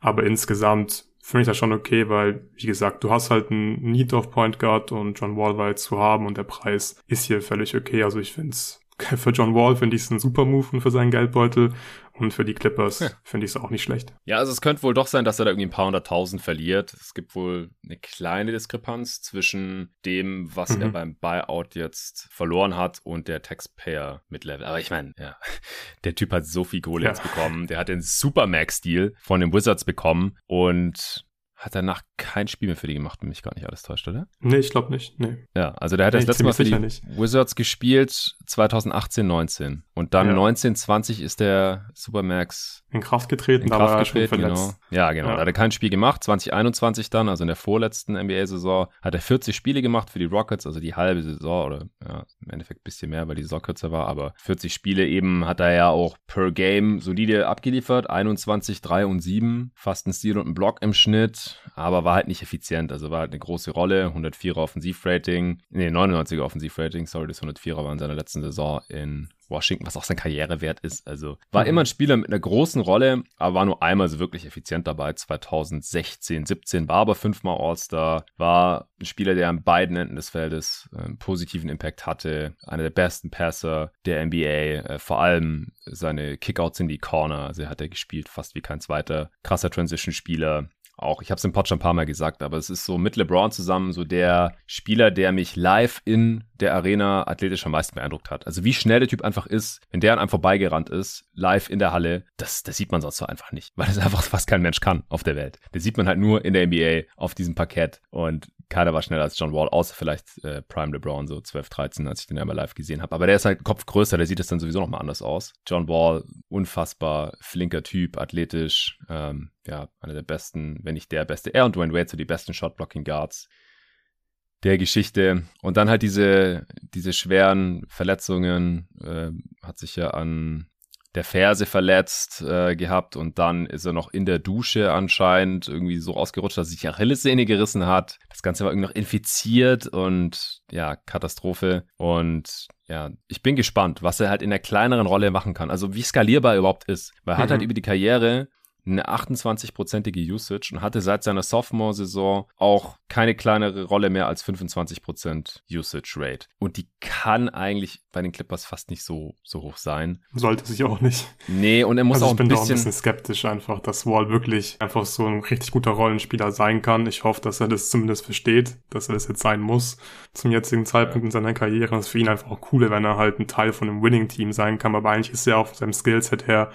Aber insgesamt finde ich das schon okay, weil, wie gesagt, du hast halt einen Need of Point Guard und John Wall war jetzt zu haben und der Preis ist hier völlig okay. Also ich finde es für John Wall finde ich es ein super Move für seinen Geldbeutel und für die Clippers ja. finde ich es auch nicht schlecht. Ja, also es könnte wohl doch sein, dass er da irgendwie ein paar hunderttausend verliert. Es gibt wohl eine kleine Diskrepanz zwischen dem, was mhm. er beim Buyout jetzt verloren hat und der Taxpayer mit Level. Aber ich meine, ja, der Typ hat so viel Kohle ja. jetzt bekommen. Der hat den Supermax-Deal von den Wizards bekommen und hat danach kein Spiel mehr für die gemacht, wenn mich gar nicht alles täuscht, oder? Nee, ich glaube nicht. Nee. Ja, also der hat nee, das letzte Mal für die nicht. Wizards gespielt 2018, 19. Und dann ja. 19, 20 ist der Supermax in Kraft getreten, in Kraft getreten, genau. Ja, genau. Ja. Da hat er kein Spiel gemacht. 2021 dann, also in der vorletzten NBA-Saison, hat er 40 Spiele gemacht für die Rockets, also die halbe Saison oder ja, im Endeffekt ein bisschen mehr, weil die Saison kürzer war, aber 40 Spiele eben hat er ja auch per Game solide abgeliefert. 21, 3 und 7, fast ein Steal und ein Block im Schnitt, aber war halt nicht effizient. Also war halt eine große Rolle. 104er Offensivrating, nee, 99er Offensivrating, sorry, das 104er war in seiner letzten Saison in Washington, was auch sein Karrierewert ist. Also war mhm. immer ein Spieler mit einer großen Rolle, aber war nur einmal so wirklich effizient dabei. 2016, 17 war aber fünfmal All-Star, war ein Spieler, der an beiden Enden des Feldes einen ähm, positiven Impact hatte, einer der besten Passer der NBA, äh, vor allem seine Kickouts in die Corner, also er hat er gespielt fast wie kein zweiter, krasser Transition-Spieler, auch, ich habe es im Pod schon ein paar Mal gesagt, aber es ist so mit LeBron zusammen so der Spieler, der mich live in der Arena athletisch am meisten beeindruckt hat. Also wie schnell der Typ einfach ist, wenn der an einem vorbeigerannt ist, live in der Halle, das, das sieht man sonst so einfach nicht, weil das einfach fast kein Mensch kann auf der Welt. Das sieht man halt nur in der NBA auf diesem Parkett und keiner war schneller als John Wall, außer vielleicht äh, Prime LeBron, so 12, 13, als ich den einmal live gesehen habe. Aber der ist halt Kopf größer, der sieht es dann sowieso nochmal anders aus. John Wall, unfassbar flinker Typ, athletisch, ähm, ja, einer der besten, wenn nicht der beste. Er und Dwayne Wade, so die besten Shotblocking Guards der Geschichte. Und dann halt diese, diese schweren Verletzungen, äh, hat sich ja an der Ferse verletzt äh, gehabt und dann ist er noch in der Dusche anscheinend irgendwie so ausgerutscht, dass sich die Achillessehne gerissen hat. Das Ganze war irgendwie noch infiziert und ja, Katastrophe. Und ja, ich bin gespannt, was er halt in der kleineren Rolle machen kann. Also wie skalierbar er überhaupt ist. Weil er mhm. hat halt über die Karriere eine 28-prozentige Usage und hatte seit seiner Sophomore-Saison auch keine kleinere Rolle mehr als 25% Usage Rate. Und die kann eigentlich bei den Clippers fast nicht so, so hoch sein. Sollte sich auch nicht. Nee, und er muss also auch ein bisschen... Ich bin auch ein bisschen skeptisch einfach, dass Wall wirklich einfach so ein richtig guter Rollenspieler sein kann. Ich hoffe, dass er das zumindest versteht, dass er das jetzt sein muss zum jetzigen Zeitpunkt in seiner Karriere. Es ist für ihn einfach auch cooler, wenn er halt ein Teil von einem Winning-Team sein kann. Aber eigentlich ist er auch von seinem Skillset her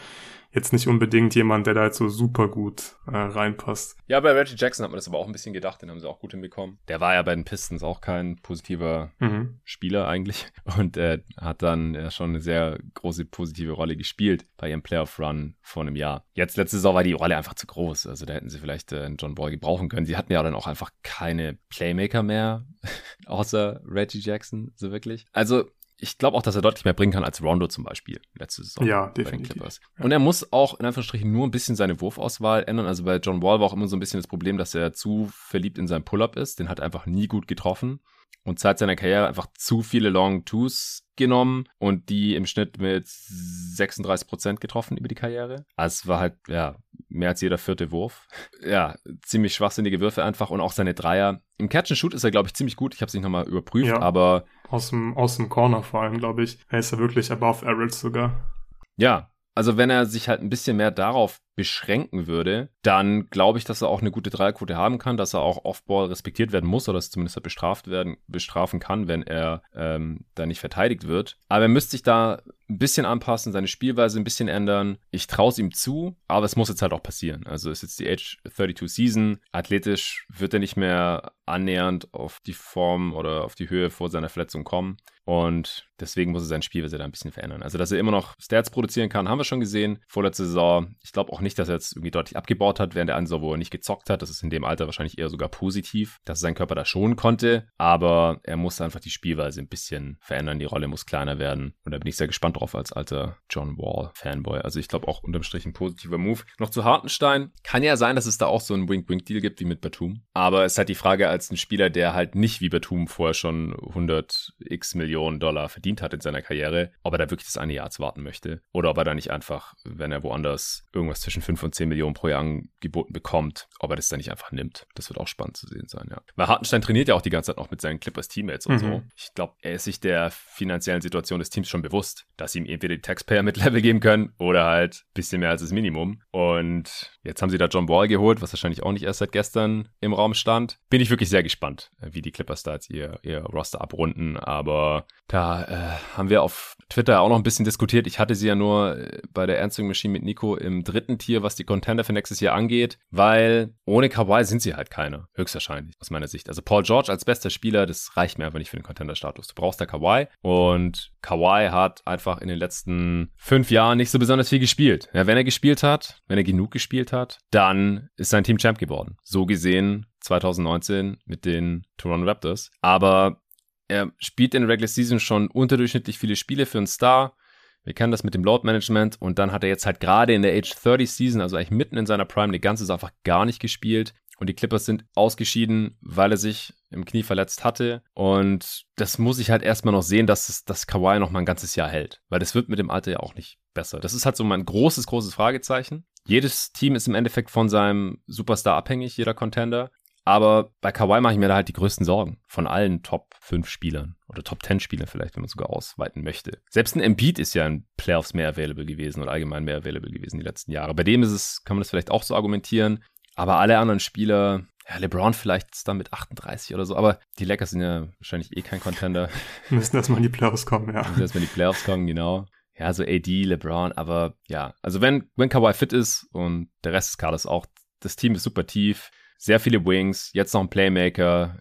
jetzt nicht unbedingt jemand, der da jetzt so super gut äh, reinpasst. Ja, bei Reggie Jackson hat man das aber auch ein bisschen gedacht, den haben sie auch gut hinbekommen. Der war ja bei den Pistons auch kein positiver mhm. Spieler eigentlich und äh, hat dann ja schon eine sehr große positive Rolle gespielt bei ihrem Playoff-Run vor einem Jahr. Jetzt letzte Saison war die Rolle einfach zu groß, also da hätten sie vielleicht äh, einen John Boy gebrauchen können. Sie hatten ja dann auch einfach keine Playmaker mehr, außer Reggie Jackson, so wirklich. Also ich glaube auch, dass er deutlich mehr bringen kann als Rondo zum Beispiel letzte Saison. Ja, definitiv. Und er muss auch in Anführungsstrichen nur ein bisschen seine Wurfauswahl ändern. Also bei John Wall war auch immer so ein bisschen das Problem, dass er zu verliebt in seinen Pull-Up ist. Den hat er einfach nie gut getroffen. Und seit seiner Karriere einfach zu viele Long Twos genommen und die im Schnitt mit 36 Prozent getroffen über die Karriere. Also es war halt, ja, mehr als jeder vierte Wurf. Ja, ziemlich schwachsinnige Würfe einfach und auch seine Dreier. Im Catch and Shoot ist er, glaube ich, ziemlich gut. Ich habe es nicht nochmal überprüft, ja, aber. Aus dem, aus dem Corner vor allem, glaube ich. Er ist ja wirklich above average sogar. Ja, also wenn er sich halt ein bisschen mehr darauf beschränken würde, dann glaube ich, dass er auch eine gute Dreierquote haben kann, dass er auch Offball respektiert werden muss oder dass zumindest er bestraft werden, bestrafen kann, wenn er ähm, da nicht verteidigt wird. Aber er müsste sich da ein bisschen anpassen, seine Spielweise ein bisschen ändern. Ich traue es ihm zu, aber es muss jetzt halt auch passieren. Also ist jetzt die Age 32 Season. Athletisch wird er nicht mehr annähernd auf die Form oder auf die Höhe vor seiner Verletzung kommen. Und deswegen muss er sein Spielweise da ein bisschen verändern. Also, dass er immer noch Stats produzieren kann, haben wir schon gesehen. Vorletzte Saison. Ich glaube auch nicht, dass er jetzt irgendwie deutlich abgebaut hat während der wo er nicht gezockt hat. Das ist in dem Alter wahrscheinlich eher sogar positiv, dass sein Körper da schonen konnte. Aber er muss einfach die Spielweise ein bisschen verändern. Die Rolle muss kleiner werden. Und da bin ich sehr gespannt, gespannt drauf als alter John Wall-Fanboy. Also ich glaube auch unterm Strich ein positiver Move. Noch zu Hartenstein. Kann ja sein, dass es da auch so einen Wink-Wink-Deal gibt wie mit Batum. Aber es ist halt die Frage als ein Spieler, der halt nicht wie Batum vorher schon 100 x Millionen Dollar verdient hat in seiner Karriere, ob er da wirklich das eine Jahr warten möchte. Oder ob er da nicht einfach, wenn er woanders irgendwas zwischen 5 und 10 Millionen pro Jahr angeboten bekommt, ob er das dann nicht einfach nimmt. Das wird auch spannend zu sehen sein, ja. Weil Hartenstein trainiert ja auch die ganze Zeit noch mit seinen Clippers-Teammates und mhm. so. Ich glaube, er ist sich der finanziellen Situation des Teams schon bewusst, dass sie ihm entweder die Taxpayer mit Level geben können oder halt ein bisschen mehr als das Minimum. Und jetzt haben sie da John Wall geholt, was wahrscheinlich auch nicht erst seit gestern im Raum stand. Bin ich wirklich sehr gespannt, wie die Clippers da jetzt ihr, ihr Roster abrunden. Aber da äh, haben wir auf Twitter auch noch ein bisschen diskutiert. Ich hatte sie ja nur äh, bei der Answering Machine mit Nico im dritten Tier, was die Contender für nächstes Jahr angeht, weil ohne Kawhi sind sie halt keine, höchstwahrscheinlich, aus meiner Sicht. Also Paul George als bester Spieler, das reicht mir einfach nicht für den Contender-Status. Du brauchst da Kawhi und Kawhi hat einfach in den letzten fünf Jahren nicht so besonders viel gespielt. Ja, wenn er gespielt hat, wenn er genug gespielt hat, dann ist sein Team Champ geworden. So gesehen 2019 mit den Toronto Raptors. Aber er spielt in der Regular Season schon unterdurchschnittlich viele Spiele für einen Star. Wir kennen das mit dem Load Management und dann hat er jetzt halt gerade in der Age 30 Season, also eigentlich mitten in seiner Prime, die ganze Sache einfach gar nicht gespielt. Und die Clippers sind ausgeschieden, weil er sich im Knie verletzt hatte. Und das muss ich halt erstmal noch sehen, dass es, das Kawhi noch mal ein ganzes Jahr hält. Weil das wird mit dem Alter ja auch nicht besser. Das ist halt so mein großes, großes Fragezeichen. Jedes Team ist im Endeffekt von seinem Superstar abhängig, jeder Contender. Aber bei Kawhi mache ich mir da halt die größten Sorgen von allen Top 5 Spielern oder Top 10 Spielern vielleicht, wenn man sogar ausweiten möchte. Selbst ein Embiid ist ja in Playoffs mehr available gewesen oder allgemein mehr available gewesen die letzten Jahre. Bei dem ist es, kann man das vielleicht auch so argumentieren. Aber alle anderen Spieler, ja, LeBron vielleicht ist dann mit 38 oder so, aber die Lakers sind ja wahrscheinlich eh kein Contender. Müssen erstmal in die Playoffs kommen, ja. Müssen erstmal in die Playoffs kommen, genau. Ja, so AD, LeBron, aber ja, also wenn, wenn Kawhi fit ist und der Rest des Kaders auch, das Team ist super tief sehr viele Wings, jetzt noch ein Playmaker,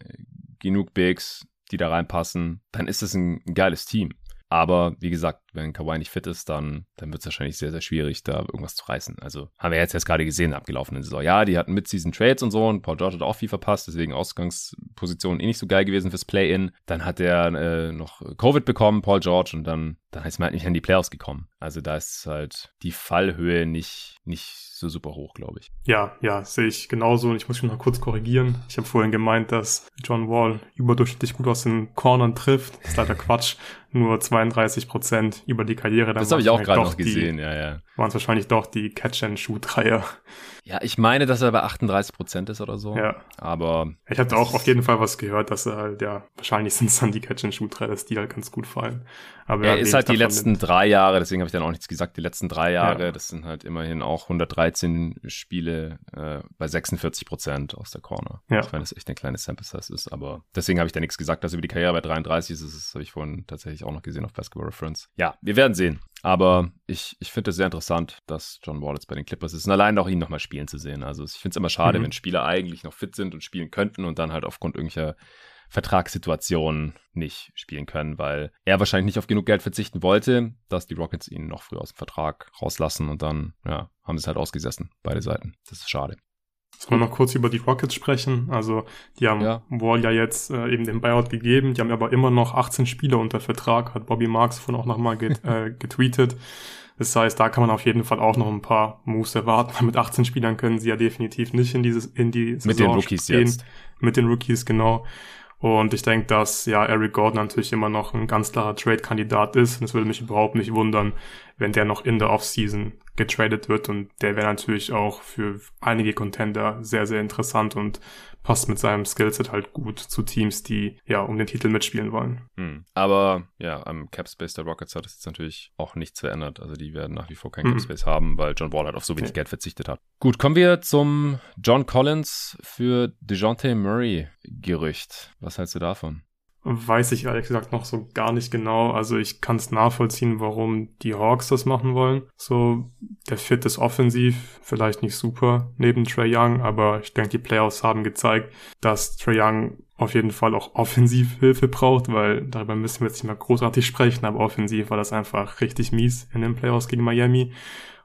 genug Bigs, die da reinpassen, dann ist es ein, ein geiles Team. Aber wie gesagt, wenn Kawhi nicht fit ist, dann, dann wird es wahrscheinlich sehr, sehr schwierig, da irgendwas zu reißen. Also haben wir jetzt, jetzt gerade gesehen, abgelaufenen Saison. Ja, die hatten Mid-Season Trades und so und Paul George hat auch viel verpasst, deswegen Ausgangspositionen eh nicht so geil gewesen fürs Play-In. Dann hat er äh, noch Covid bekommen, Paul George, und dann, dann ist man halt nicht an die Playoffs gekommen. Also da ist halt die Fallhöhe nicht, nicht so super hoch, glaube ich. Ja, ja, sehe ich genauso. Und ich muss mich noch kurz korrigieren. Ich habe vorhin gemeint, dass John Wall überdurchschnittlich gut aus den Cornern trifft. Das ist leider Quatsch. Nur 32 Prozent über die Karriere. Dann das habe ich auch gerade noch gesehen, die, ja, ja. Waren es wahrscheinlich doch die Catch-and-Shoot-Dreier. Ja, ich meine, dass er bei 38 Prozent ist oder so. Ja. Aber. Ich hatte auch auf jeden Fall was gehört, dass er halt, ja, wahrscheinlich sind es dann die Catch-and-Shoot-Dreier, dass die halt ganz gut fallen. Aber er ist halt die letzten mit. drei Jahre, deswegen habe ich dann auch nichts gesagt, die letzten drei Jahre, ja. das sind halt immerhin auch 113 Spiele äh, bei 46 Prozent aus der Corner. Ja. Ich meine, das echt eine kleine Sample Size ist, aber deswegen habe ich da nichts gesagt, dass über die Karriere bei 33 ist, das habe ich vorhin tatsächlich auch noch gesehen auf Basketball Reference. Ja, wir werden sehen. Aber ich, ich finde es sehr interessant, dass John Wall jetzt bei den Clippers ist und allein auch ihn nochmal spielen zu sehen. Also ich finde es immer schade, mhm. wenn Spieler eigentlich noch fit sind und spielen könnten und dann halt aufgrund irgendwelcher Vertragssituationen nicht spielen können, weil er wahrscheinlich nicht auf genug Geld verzichten wollte, dass die Rockets ihn noch früher aus dem Vertrag rauslassen und dann, ja, haben sie es halt ausgesessen, beide Seiten. Das ist schade. Sollen wir noch kurz über die Rockets sprechen? Also, die haben ja. Wall ja jetzt äh, eben den Buyout gegeben, die haben aber immer noch 18 Spieler unter Vertrag, hat Bobby Marks von auch nochmal get, äh, getweetet. Das heißt, da kann man auf jeden Fall auch noch ein paar Moves erwarten. Mit 18 Spielern können sie ja definitiv nicht in dieses in die Saison Mit den Rookies gehen. jetzt. Mit den Rookies, genau. Und ich denke, dass ja Eric Gordon natürlich immer noch ein ganz klarer Trade-Kandidat ist. Und es würde mich überhaupt nicht wundern, wenn der noch in der Offseason getradet wird. Und der wäre natürlich auch für einige Contender sehr, sehr interessant und passt mit seinem Skillset halt gut zu Teams, die ja um den Titel mitspielen wollen. Hm. Aber ja, am Capspace der Rockets hat es jetzt natürlich auch nichts verändert. Also die werden nach wie vor kein mhm. Capspace haben, weil John Wall halt auf so wenig okay. Geld verzichtet hat. Gut, kommen wir zum John Collins für DeJounte Murray Gerücht. Was hältst du davon? Weiß ich ehrlich gesagt noch so gar nicht genau. Also ich kann es nachvollziehen, warum die Hawks das machen wollen. So, der Fit ist offensiv, vielleicht nicht super neben Trey Young, aber ich denke, die Playoffs haben gezeigt, dass Trey Young auf jeden Fall auch offensiv Hilfe braucht, weil darüber müssen wir jetzt nicht mehr großartig sprechen, aber offensiv war das einfach richtig mies in den Playoffs gegen Miami.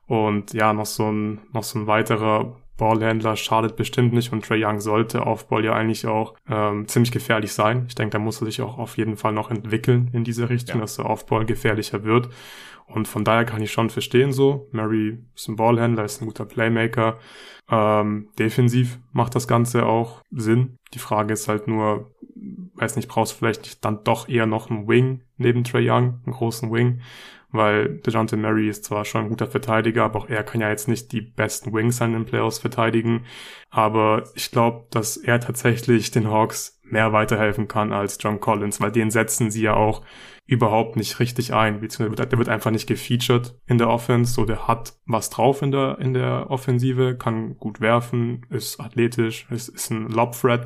Und ja, noch so ein, noch so ein weiterer Ballhändler schadet bestimmt nicht und Trey Young sollte auf Ball ja eigentlich auch ähm, ziemlich gefährlich sein. Ich denke, da muss er sich auch auf jeden Fall noch entwickeln in diese Richtung, ja. dass er auf Ball gefährlicher wird. Und von daher kann ich schon verstehen so. Murray ist ein Ballhändler, ist ein guter Playmaker. Ähm, defensiv macht das Ganze auch Sinn. Die Frage ist halt nur, weiß nicht, brauchst du vielleicht dann doch eher noch einen Wing neben Trey Young, einen großen Wing weil DeJounte Murray ist zwar schon ein guter Verteidiger, aber auch er kann ja jetzt nicht die besten Wings an den Playoffs verteidigen. Aber ich glaube, dass er tatsächlich den Hawks mehr weiterhelfen kann als John Collins, weil den setzen sie ja auch überhaupt nicht richtig ein, beziehungsweise der wird einfach nicht gefeatured in der Offense, so der hat was drauf in der, in der Offensive, kann gut werfen, ist athletisch, ist, ist ein Lob-Threat,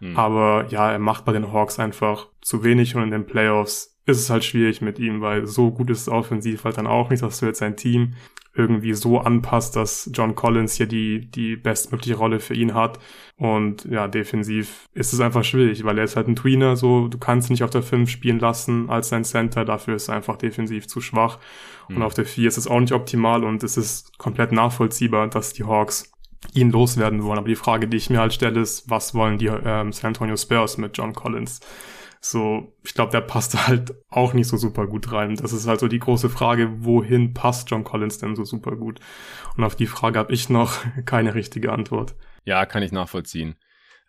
hm. aber ja, er macht bei den Hawks einfach zu wenig und in den Playoffs ist es halt schwierig mit ihm, weil so gut ist es offensiv halt dann auch nicht, dass du jetzt sein Team irgendwie so anpasst, dass John Collins hier die, die bestmögliche Rolle für ihn hat. Und ja, defensiv ist es einfach schwierig, weil er ist halt ein Tweener, so, du kannst ihn nicht auf der 5 spielen lassen als sein Center, dafür ist er einfach defensiv zu schwach. Mhm. Und auf der 4 ist es auch nicht optimal und es ist komplett nachvollziehbar, dass die Hawks ihn loswerden wollen. Aber die Frage, die ich mir halt stelle, ist, was wollen die ähm, San Antonio Spurs mit John Collins? So, ich glaube, der passt halt auch nicht so super gut rein. Das ist halt so die große Frage, wohin passt John Collins denn so super gut? Und auf die Frage habe ich noch keine richtige Antwort. Ja, kann ich nachvollziehen.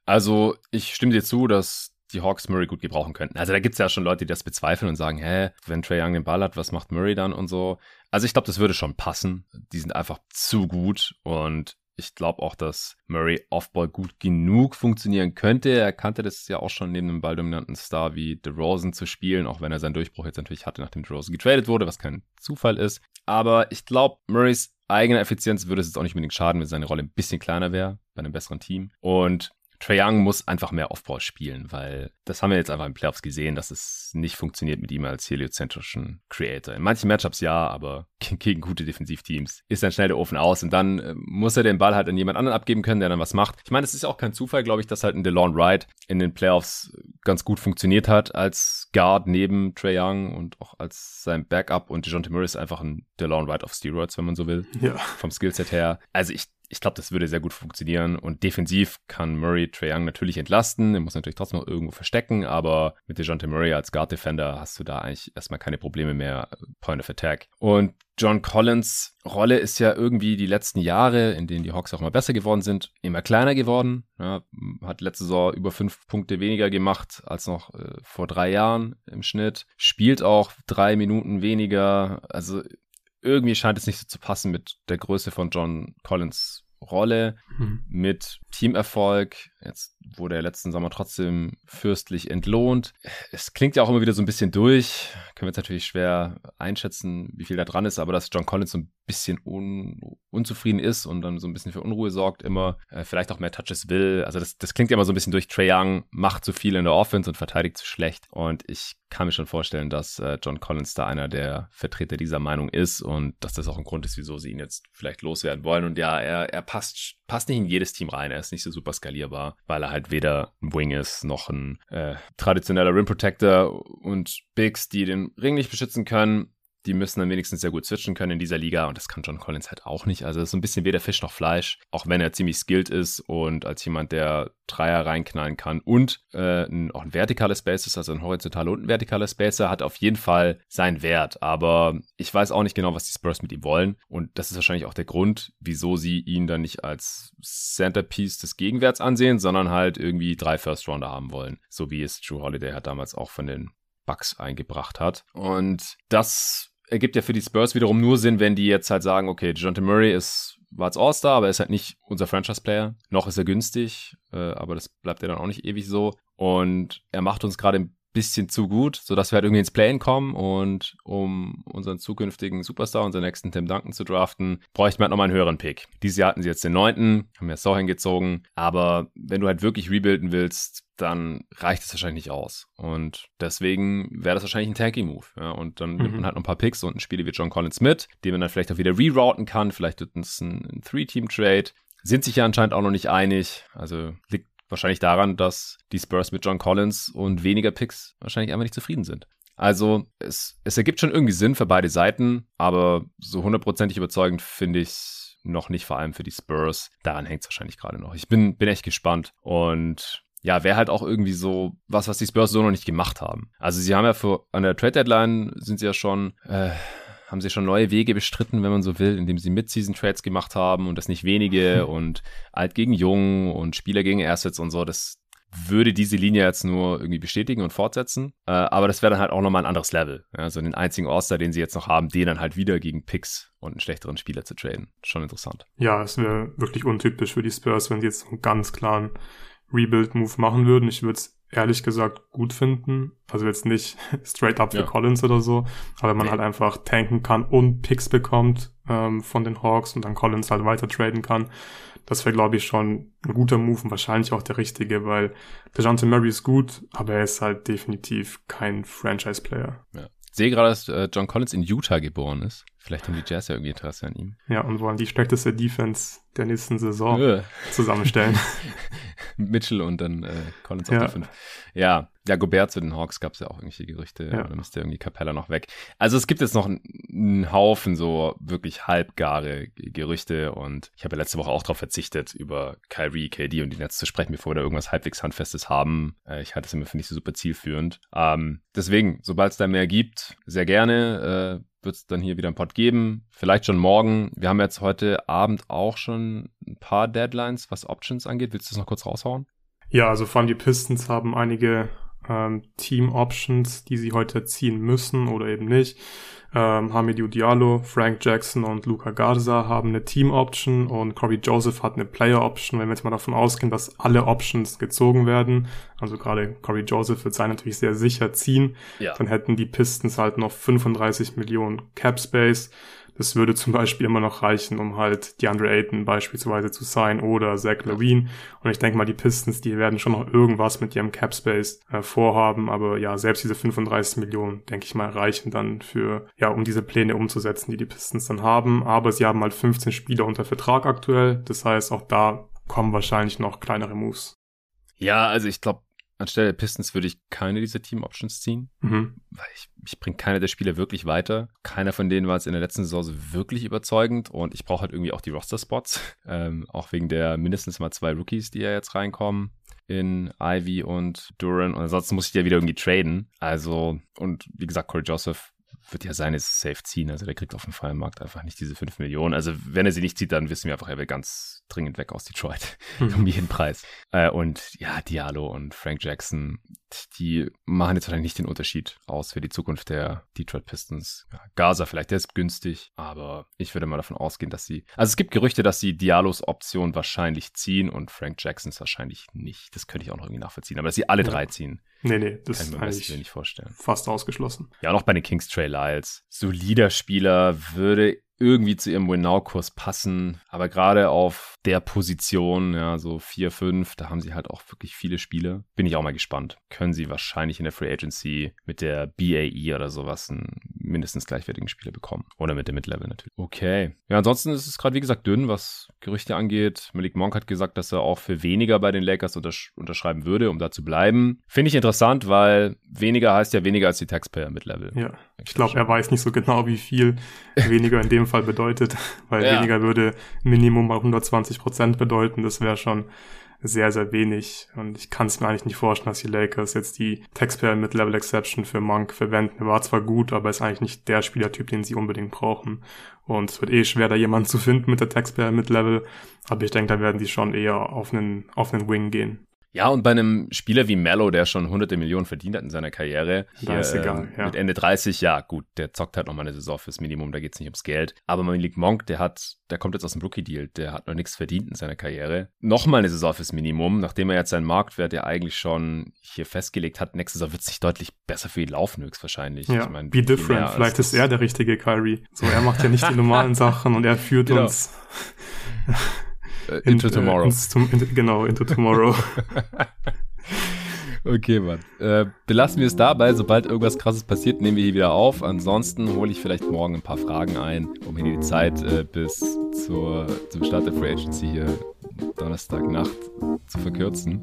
Also, ich stimme dir zu, dass die Hawks Murray gut gebrauchen könnten. Also da gibt's ja schon Leute, die das bezweifeln und sagen, hä, wenn Trey Young den Ball hat, was macht Murray dann und so. Also ich glaube, das würde schon passen. Die sind einfach zu gut und ich glaube auch, dass Murray Offball gut genug funktionieren könnte. Er kannte das ja auch schon neben einem balldominanten Star wie DeRozan zu spielen, auch wenn er seinen Durchbruch jetzt natürlich hatte, nachdem DeRozan getradet wurde, was kein Zufall ist. Aber ich glaube, Murrays eigene Effizienz würde es jetzt auch nicht unbedingt schaden, wenn seine Rolle ein bisschen kleiner wäre bei einem besseren Team. Und Trae Young muss einfach mehr Offball spielen, weil das haben wir jetzt einfach in Playoffs gesehen, dass es nicht funktioniert mit ihm als heliozentrischen Creator. In manchen Matchups ja, aber gegen gute Defensivteams ist dann schnell der Ofen aus und dann äh, muss er den Ball halt an jemand anderen abgeben können, der dann was macht. Ich meine, es ist auch kein Zufall, glaube ich, dass halt ein DeLon Wright in den Playoffs ganz gut funktioniert hat als Guard neben Trae Young und auch als sein Backup und DeJounte Murray ist einfach ein DeLon Wright auf Steroids, wenn man so will. Ja. Vom Skillset her. Also ich ich glaube, das würde sehr gut funktionieren. Und defensiv kann Murray Trae Young natürlich entlasten. Er muss natürlich trotzdem noch irgendwo verstecken, aber mit DeJounte Murray als Guard Defender hast du da eigentlich erstmal keine Probleme mehr. Point of Attack. Und John Collins Rolle ist ja irgendwie die letzten Jahre, in denen die Hawks auch mal besser geworden sind, immer kleiner geworden. Ja, hat letzte Saison über fünf Punkte weniger gemacht als noch äh, vor drei Jahren im Schnitt. Spielt auch drei Minuten weniger. Also irgendwie scheint es nicht so zu passen mit der Größe von John Collins Rolle, mhm. mit Teamerfolg. Jetzt wurde er letzten Sommer trotzdem fürstlich entlohnt. Es klingt ja auch immer wieder so ein bisschen durch. Können wir jetzt natürlich schwer einschätzen, wie viel da dran ist, aber dass John Collins so ein bisschen un unzufrieden ist und dann so ein bisschen für Unruhe sorgt, immer äh, vielleicht auch mehr Touches will. Also das, das klingt ja immer so ein bisschen durch. Trey Young macht zu viel in der Offense und verteidigt zu schlecht. Und ich kann mir schon vorstellen, dass äh, John Collins da einer der Vertreter dieser Meinung ist und dass das auch ein Grund ist, wieso sie ihn jetzt vielleicht loswerden wollen. Und ja, er, er passt, passt nicht in jedes Team rein. Er ist nicht so super skalierbar, weil er halt weder ein Wing ist, noch ein äh, traditioneller Rim Protector und Bigs, die den Ring nicht beschützen können die müssen dann wenigstens sehr gut switchen können in dieser Liga und das kann John Collins halt auch nicht. Also das ist ein bisschen weder Fisch noch Fleisch, auch wenn er ziemlich skilled ist und als jemand, der Dreier reinknallen kann und äh, ein, auch ein vertikales Space ist, also ein horizontaler und ein vertikaler Spacer, hat auf jeden Fall seinen Wert. Aber ich weiß auch nicht genau, was die Spurs mit ihm wollen und das ist wahrscheinlich auch der Grund, wieso sie ihn dann nicht als Centerpiece des Gegenwerts ansehen, sondern halt irgendwie drei First Rounder haben wollen. So wie es Drew Holiday hat damals auch von den Bucks eingebracht hat. Und das ergibt ja für die Spurs wiederum nur Sinn, wenn die jetzt halt sagen, okay, DeJounte Murray ist, war als All-Star, aber er ist halt nicht unser Franchise-Player. Noch ist er günstig, äh, aber das bleibt ja dann auch nicht ewig so. Und er macht uns gerade ein bisschen zu gut, sodass wir halt irgendwie ins Play-In kommen und um unseren zukünftigen Superstar, unseren nächsten Tim Duncan zu draften, bräuchten wir halt nochmal einen höheren Pick. Dieses Jahr hatten sie jetzt den neunten, haben ja so hingezogen, aber wenn du halt wirklich rebuilden willst, dann reicht es wahrscheinlich nicht aus. Und deswegen wäre das wahrscheinlich ein Tanking-Move. Ja? Und dann mhm. nimmt man halt noch ein paar Picks und ein Spieler wie John Collins mit, den man dann vielleicht auch wieder rerouten kann. Vielleicht wird es ein, ein Three-Team-Trade. Sind sich ja anscheinend auch noch nicht einig. Also liegt wahrscheinlich daran, dass die Spurs mit John Collins und weniger Picks wahrscheinlich einfach nicht zufrieden sind. Also es, es ergibt schon irgendwie Sinn für beide Seiten, aber so hundertprozentig überzeugend finde ich noch nicht, vor allem für die Spurs. Daran hängt es wahrscheinlich gerade noch. Ich bin, bin echt gespannt und ja, wäre halt auch irgendwie so was, was die Spurs so noch nicht gemacht haben. Also sie haben ja für, an der Trade Deadline sind sie ja schon, äh, haben sie schon neue Wege bestritten, wenn man so will, indem sie Mid-Season-Trades gemacht haben und das nicht wenige mhm. und alt gegen jung und Spieler gegen Assets und so. Das würde diese Linie jetzt nur irgendwie bestätigen und fortsetzen. Äh, aber das wäre dann halt auch nochmal ein anderes Level. Ja, so den einzigen All-Star, den sie jetzt noch haben, den dann halt wieder gegen Picks und einen schlechteren Spieler zu traden. Schon interessant. Ja, es wäre wirklich untypisch für die Spurs, wenn sie jetzt einen ganz klaren Rebuild-Move machen würden. Ich würde es ehrlich gesagt gut finden. Also jetzt nicht straight up für ja. Collins oder so, aber wenn man nee. halt einfach tanken kann und Picks bekommt ähm, von den Hawks und dann Collins halt weiter traden kann. Das wäre, glaube ich, schon ein guter Move und wahrscheinlich auch der richtige, weil DeJounte Murray ist gut, aber er ist halt definitiv kein Franchise-Player. Ja. Ich sehe gerade, dass äh, John Collins in Utah geboren ist. Vielleicht haben die Jazz ja irgendwie Interesse an ihm. Ja, und wollen die schlechteste Defense der nächsten Saison Öh. zusammenstellen. Mitchell und dann äh, Collins auf ja. die 5. Ja, ja, Gobert zu den Hawks gab es ja auch irgendwelche Gerüchte. Ja. Oder müsste irgendwie Capella noch weg. Also es gibt jetzt noch einen Haufen so wirklich halbgare Gerüchte und ich habe ja letzte Woche auch darauf verzichtet, über Kyrie, KD und die Netz zu sprechen, bevor wir da irgendwas halbwegs Handfestes haben. Äh, ich halte es immer für nicht so super zielführend. Ähm, deswegen, sobald es da mehr gibt, sehr gerne. Äh, wird es dann hier wieder ein Pod geben. Vielleicht schon morgen. Wir haben jetzt heute Abend auch schon ein paar Deadlines, was Options angeht. Willst du das noch kurz raushauen? Ja, also vor allem die Pistons haben einige ähm, Team Options, die sie heute ziehen müssen oder eben nicht. Ähm, Hamidou Diallo, Frank Jackson und Luca Garza haben eine Team Option und Corey Joseph hat eine Player Option. Wenn wir jetzt mal davon ausgehen, dass alle Options gezogen werden, also gerade Corey Joseph wird sein natürlich sehr sicher ziehen, ja. dann hätten die Pistons halt noch 35 Millionen Cap Space. Das würde zum Beispiel immer noch reichen, um halt DeAndre Ayton beispielsweise zu sein oder Zach Levine. Und ich denke mal, die Pistons, die werden schon noch irgendwas mit ihrem Cap Space äh, vorhaben. Aber ja, selbst diese 35 Millionen, denke ich mal, reichen dann für, ja, um diese Pläne umzusetzen, die die Pistons dann haben. Aber sie haben halt 15 Spieler unter Vertrag aktuell. Das heißt, auch da kommen wahrscheinlich noch kleinere Moves. Ja, also ich glaube, Anstelle der Pistons würde ich keine dieser Team-Options ziehen, mhm. weil ich, ich bringe keine der Spieler wirklich weiter. Keiner von denen war jetzt in der letzten Saison so wirklich überzeugend und ich brauche halt irgendwie auch die Roster-Spots, ähm, auch wegen der mindestens mal zwei Rookies, die ja jetzt reinkommen in Ivy und Duran und ansonsten muss ich ja wieder irgendwie traden. Also, und wie gesagt, Corey Joseph wird ja seine safe ziehen. Also der kriegt auf dem freien Markt einfach nicht diese 5 Millionen. Also wenn er sie nicht zieht, dann wissen wir einfach, er will ganz dringend weg aus Detroit. Um jeden Preis. Äh, und ja, Diallo und Frank Jackson, die machen jetzt wahrscheinlich nicht den Unterschied aus für die Zukunft der Detroit Pistons. Ja, Gaza vielleicht, der ist günstig, aber ich würde mal davon ausgehen, dass sie. Also es gibt Gerüchte, dass sie Diallos Option wahrscheinlich ziehen und Frank Jacksons wahrscheinlich nicht. Das könnte ich auch noch irgendwie nachvollziehen. Aber dass sie alle ja. drei ziehen. Nee, nee, das kann ich mir eigentlich nicht vorstellen. Fast ausgeschlossen. Ja, auch bei den Kings Trey Lyles. Solider Spieler würde irgendwie zu ihrem Win-Now-Kurs passen. Aber gerade auf der Position, ja, so 4, 5, da haben sie halt auch wirklich viele Spiele. Bin ich auch mal gespannt. Können sie wahrscheinlich in der Free Agency mit der BAE oder sowas einen mindestens gleichwertigen Spieler bekommen. Oder mit der Mid-Level natürlich. Okay. Ja, ansonsten ist es gerade, wie gesagt, dünn, was Gerüchte angeht. Malik Monk hat gesagt, dass er auch für weniger bei den Lakers untersch unterschreiben würde, um da zu bleiben. Finde ich interessant, weil weniger heißt ja weniger als die Taxpayer Mid-Level. Ja. Ich glaube, er weiß nicht so genau, wie viel weniger in dem Fall bedeutet, weil ja. weniger würde Minimum mal 120 Prozent bedeuten. Das wäre schon sehr, sehr wenig. Und ich kann es mir eigentlich nicht vorstellen, dass die Lakers jetzt die Taxpayer mit Level Exception für Monk verwenden. Er war zwar gut, aber ist eigentlich nicht der Spielertyp, den sie unbedingt brauchen. Und es wird eh schwer, da jemanden zu finden mit der Taxpayer mit Level. Aber ich denke, da werden die schon eher auf einen, auf einen Wing gehen. Ja, und bei einem Spieler wie Mello, der schon hunderte Millionen verdient hat in seiner Karriere, hier, ist egal, äh, ja. mit Ende 30, ja gut, der zockt halt noch mal eine Saison fürs Minimum, da geht's nicht ums Geld. Aber Malik Monk, der hat, der kommt jetzt aus dem Rookie-Deal, der hat noch nichts verdient in seiner Karriere. Nochmal eine Saison fürs Minimum, nachdem er jetzt seinen Marktwert ja eigentlich schon hier festgelegt hat, nächste Saison wird es nicht deutlich besser für ihn laufen, höchstwahrscheinlich. Ja, ich mein, be different, vielleicht ist er der richtige Kyrie. So, er macht ja nicht die normalen Sachen und er führt genau. uns äh, into in, Tomorrow. Äh, ins, zum, in, genau, Into Tomorrow. Okay, Mann. Äh, belassen wir es dabei. Sobald irgendwas krasses passiert, nehmen wir hier wieder auf. Ansonsten hole ich vielleicht morgen ein paar Fragen ein, um hier die Zeit äh, bis zur, zum Start der Free Agency hier Donnerstagnacht zu verkürzen.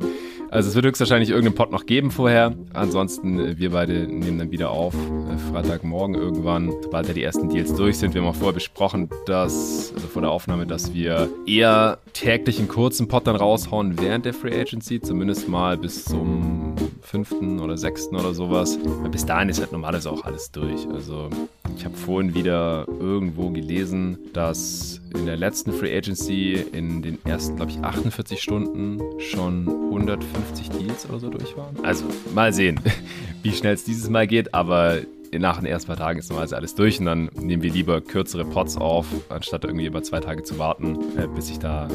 Also es wird höchstwahrscheinlich irgendeinen Pod noch geben vorher. Ansonsten, äh, wir beide nehmen dann wieder auf. Äh, Freitagmorgen irgendwann, sobald ja die ersten Deals durch sind. Wir haben auch vorher besprochen, dass, also vor der Aufnahme, dass wir eher täglich einen kurzen Pod dann raushauen während der Free Agency. Zumindest mal bis zum fünften oder sechsten oder sowas. Bis dahin ist halt normalerweise auch alles durch. Also ich habe vorhin wieder irgendwo gelesen, dass in der letzten Free Agency in den ersten, glaube ich, 48 Stunden schon 150 Deals oder so durch waren. Also mal sehen, wie schnell es dieses Mal geht, aber nach den ersten paar Tagen ist normalerweise alles durch und dann nehmen wir lieber kürzere Pots auf, anstatt irgendwie über zwei Tage zu warten, äh, bis sich da äh,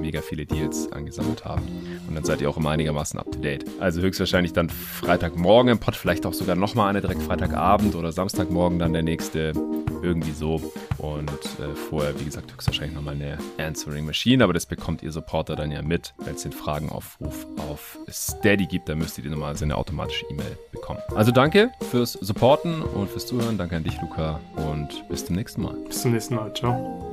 mega viele Deals angesammelt haben. Und dann seid ihr auch immer einigermaßen up to date. Also höchstwahrscheinlich dann Freitagmorgen im Pot, vielleicht auch sogar nochmal eine direkt Freitagabend oder Samstagmorgen dann der nächste. Irgendwie so. Und äh, vorher, wie gesagt, höchstwahrscheinlich nochmal eine Answering Machine, aber das bekommt ihr Supporter dann ja mit, wenn es den Fragenaufruf auf Steady gibt. Da müsstet ihr normalerweise eine automatische E-Mail bekommen. Also danke fürs Supporten und fürs Zuhören. Danke an dich, Luca, und bis zum nächsten Mal. Bis zum nächsten Mal. Ciao.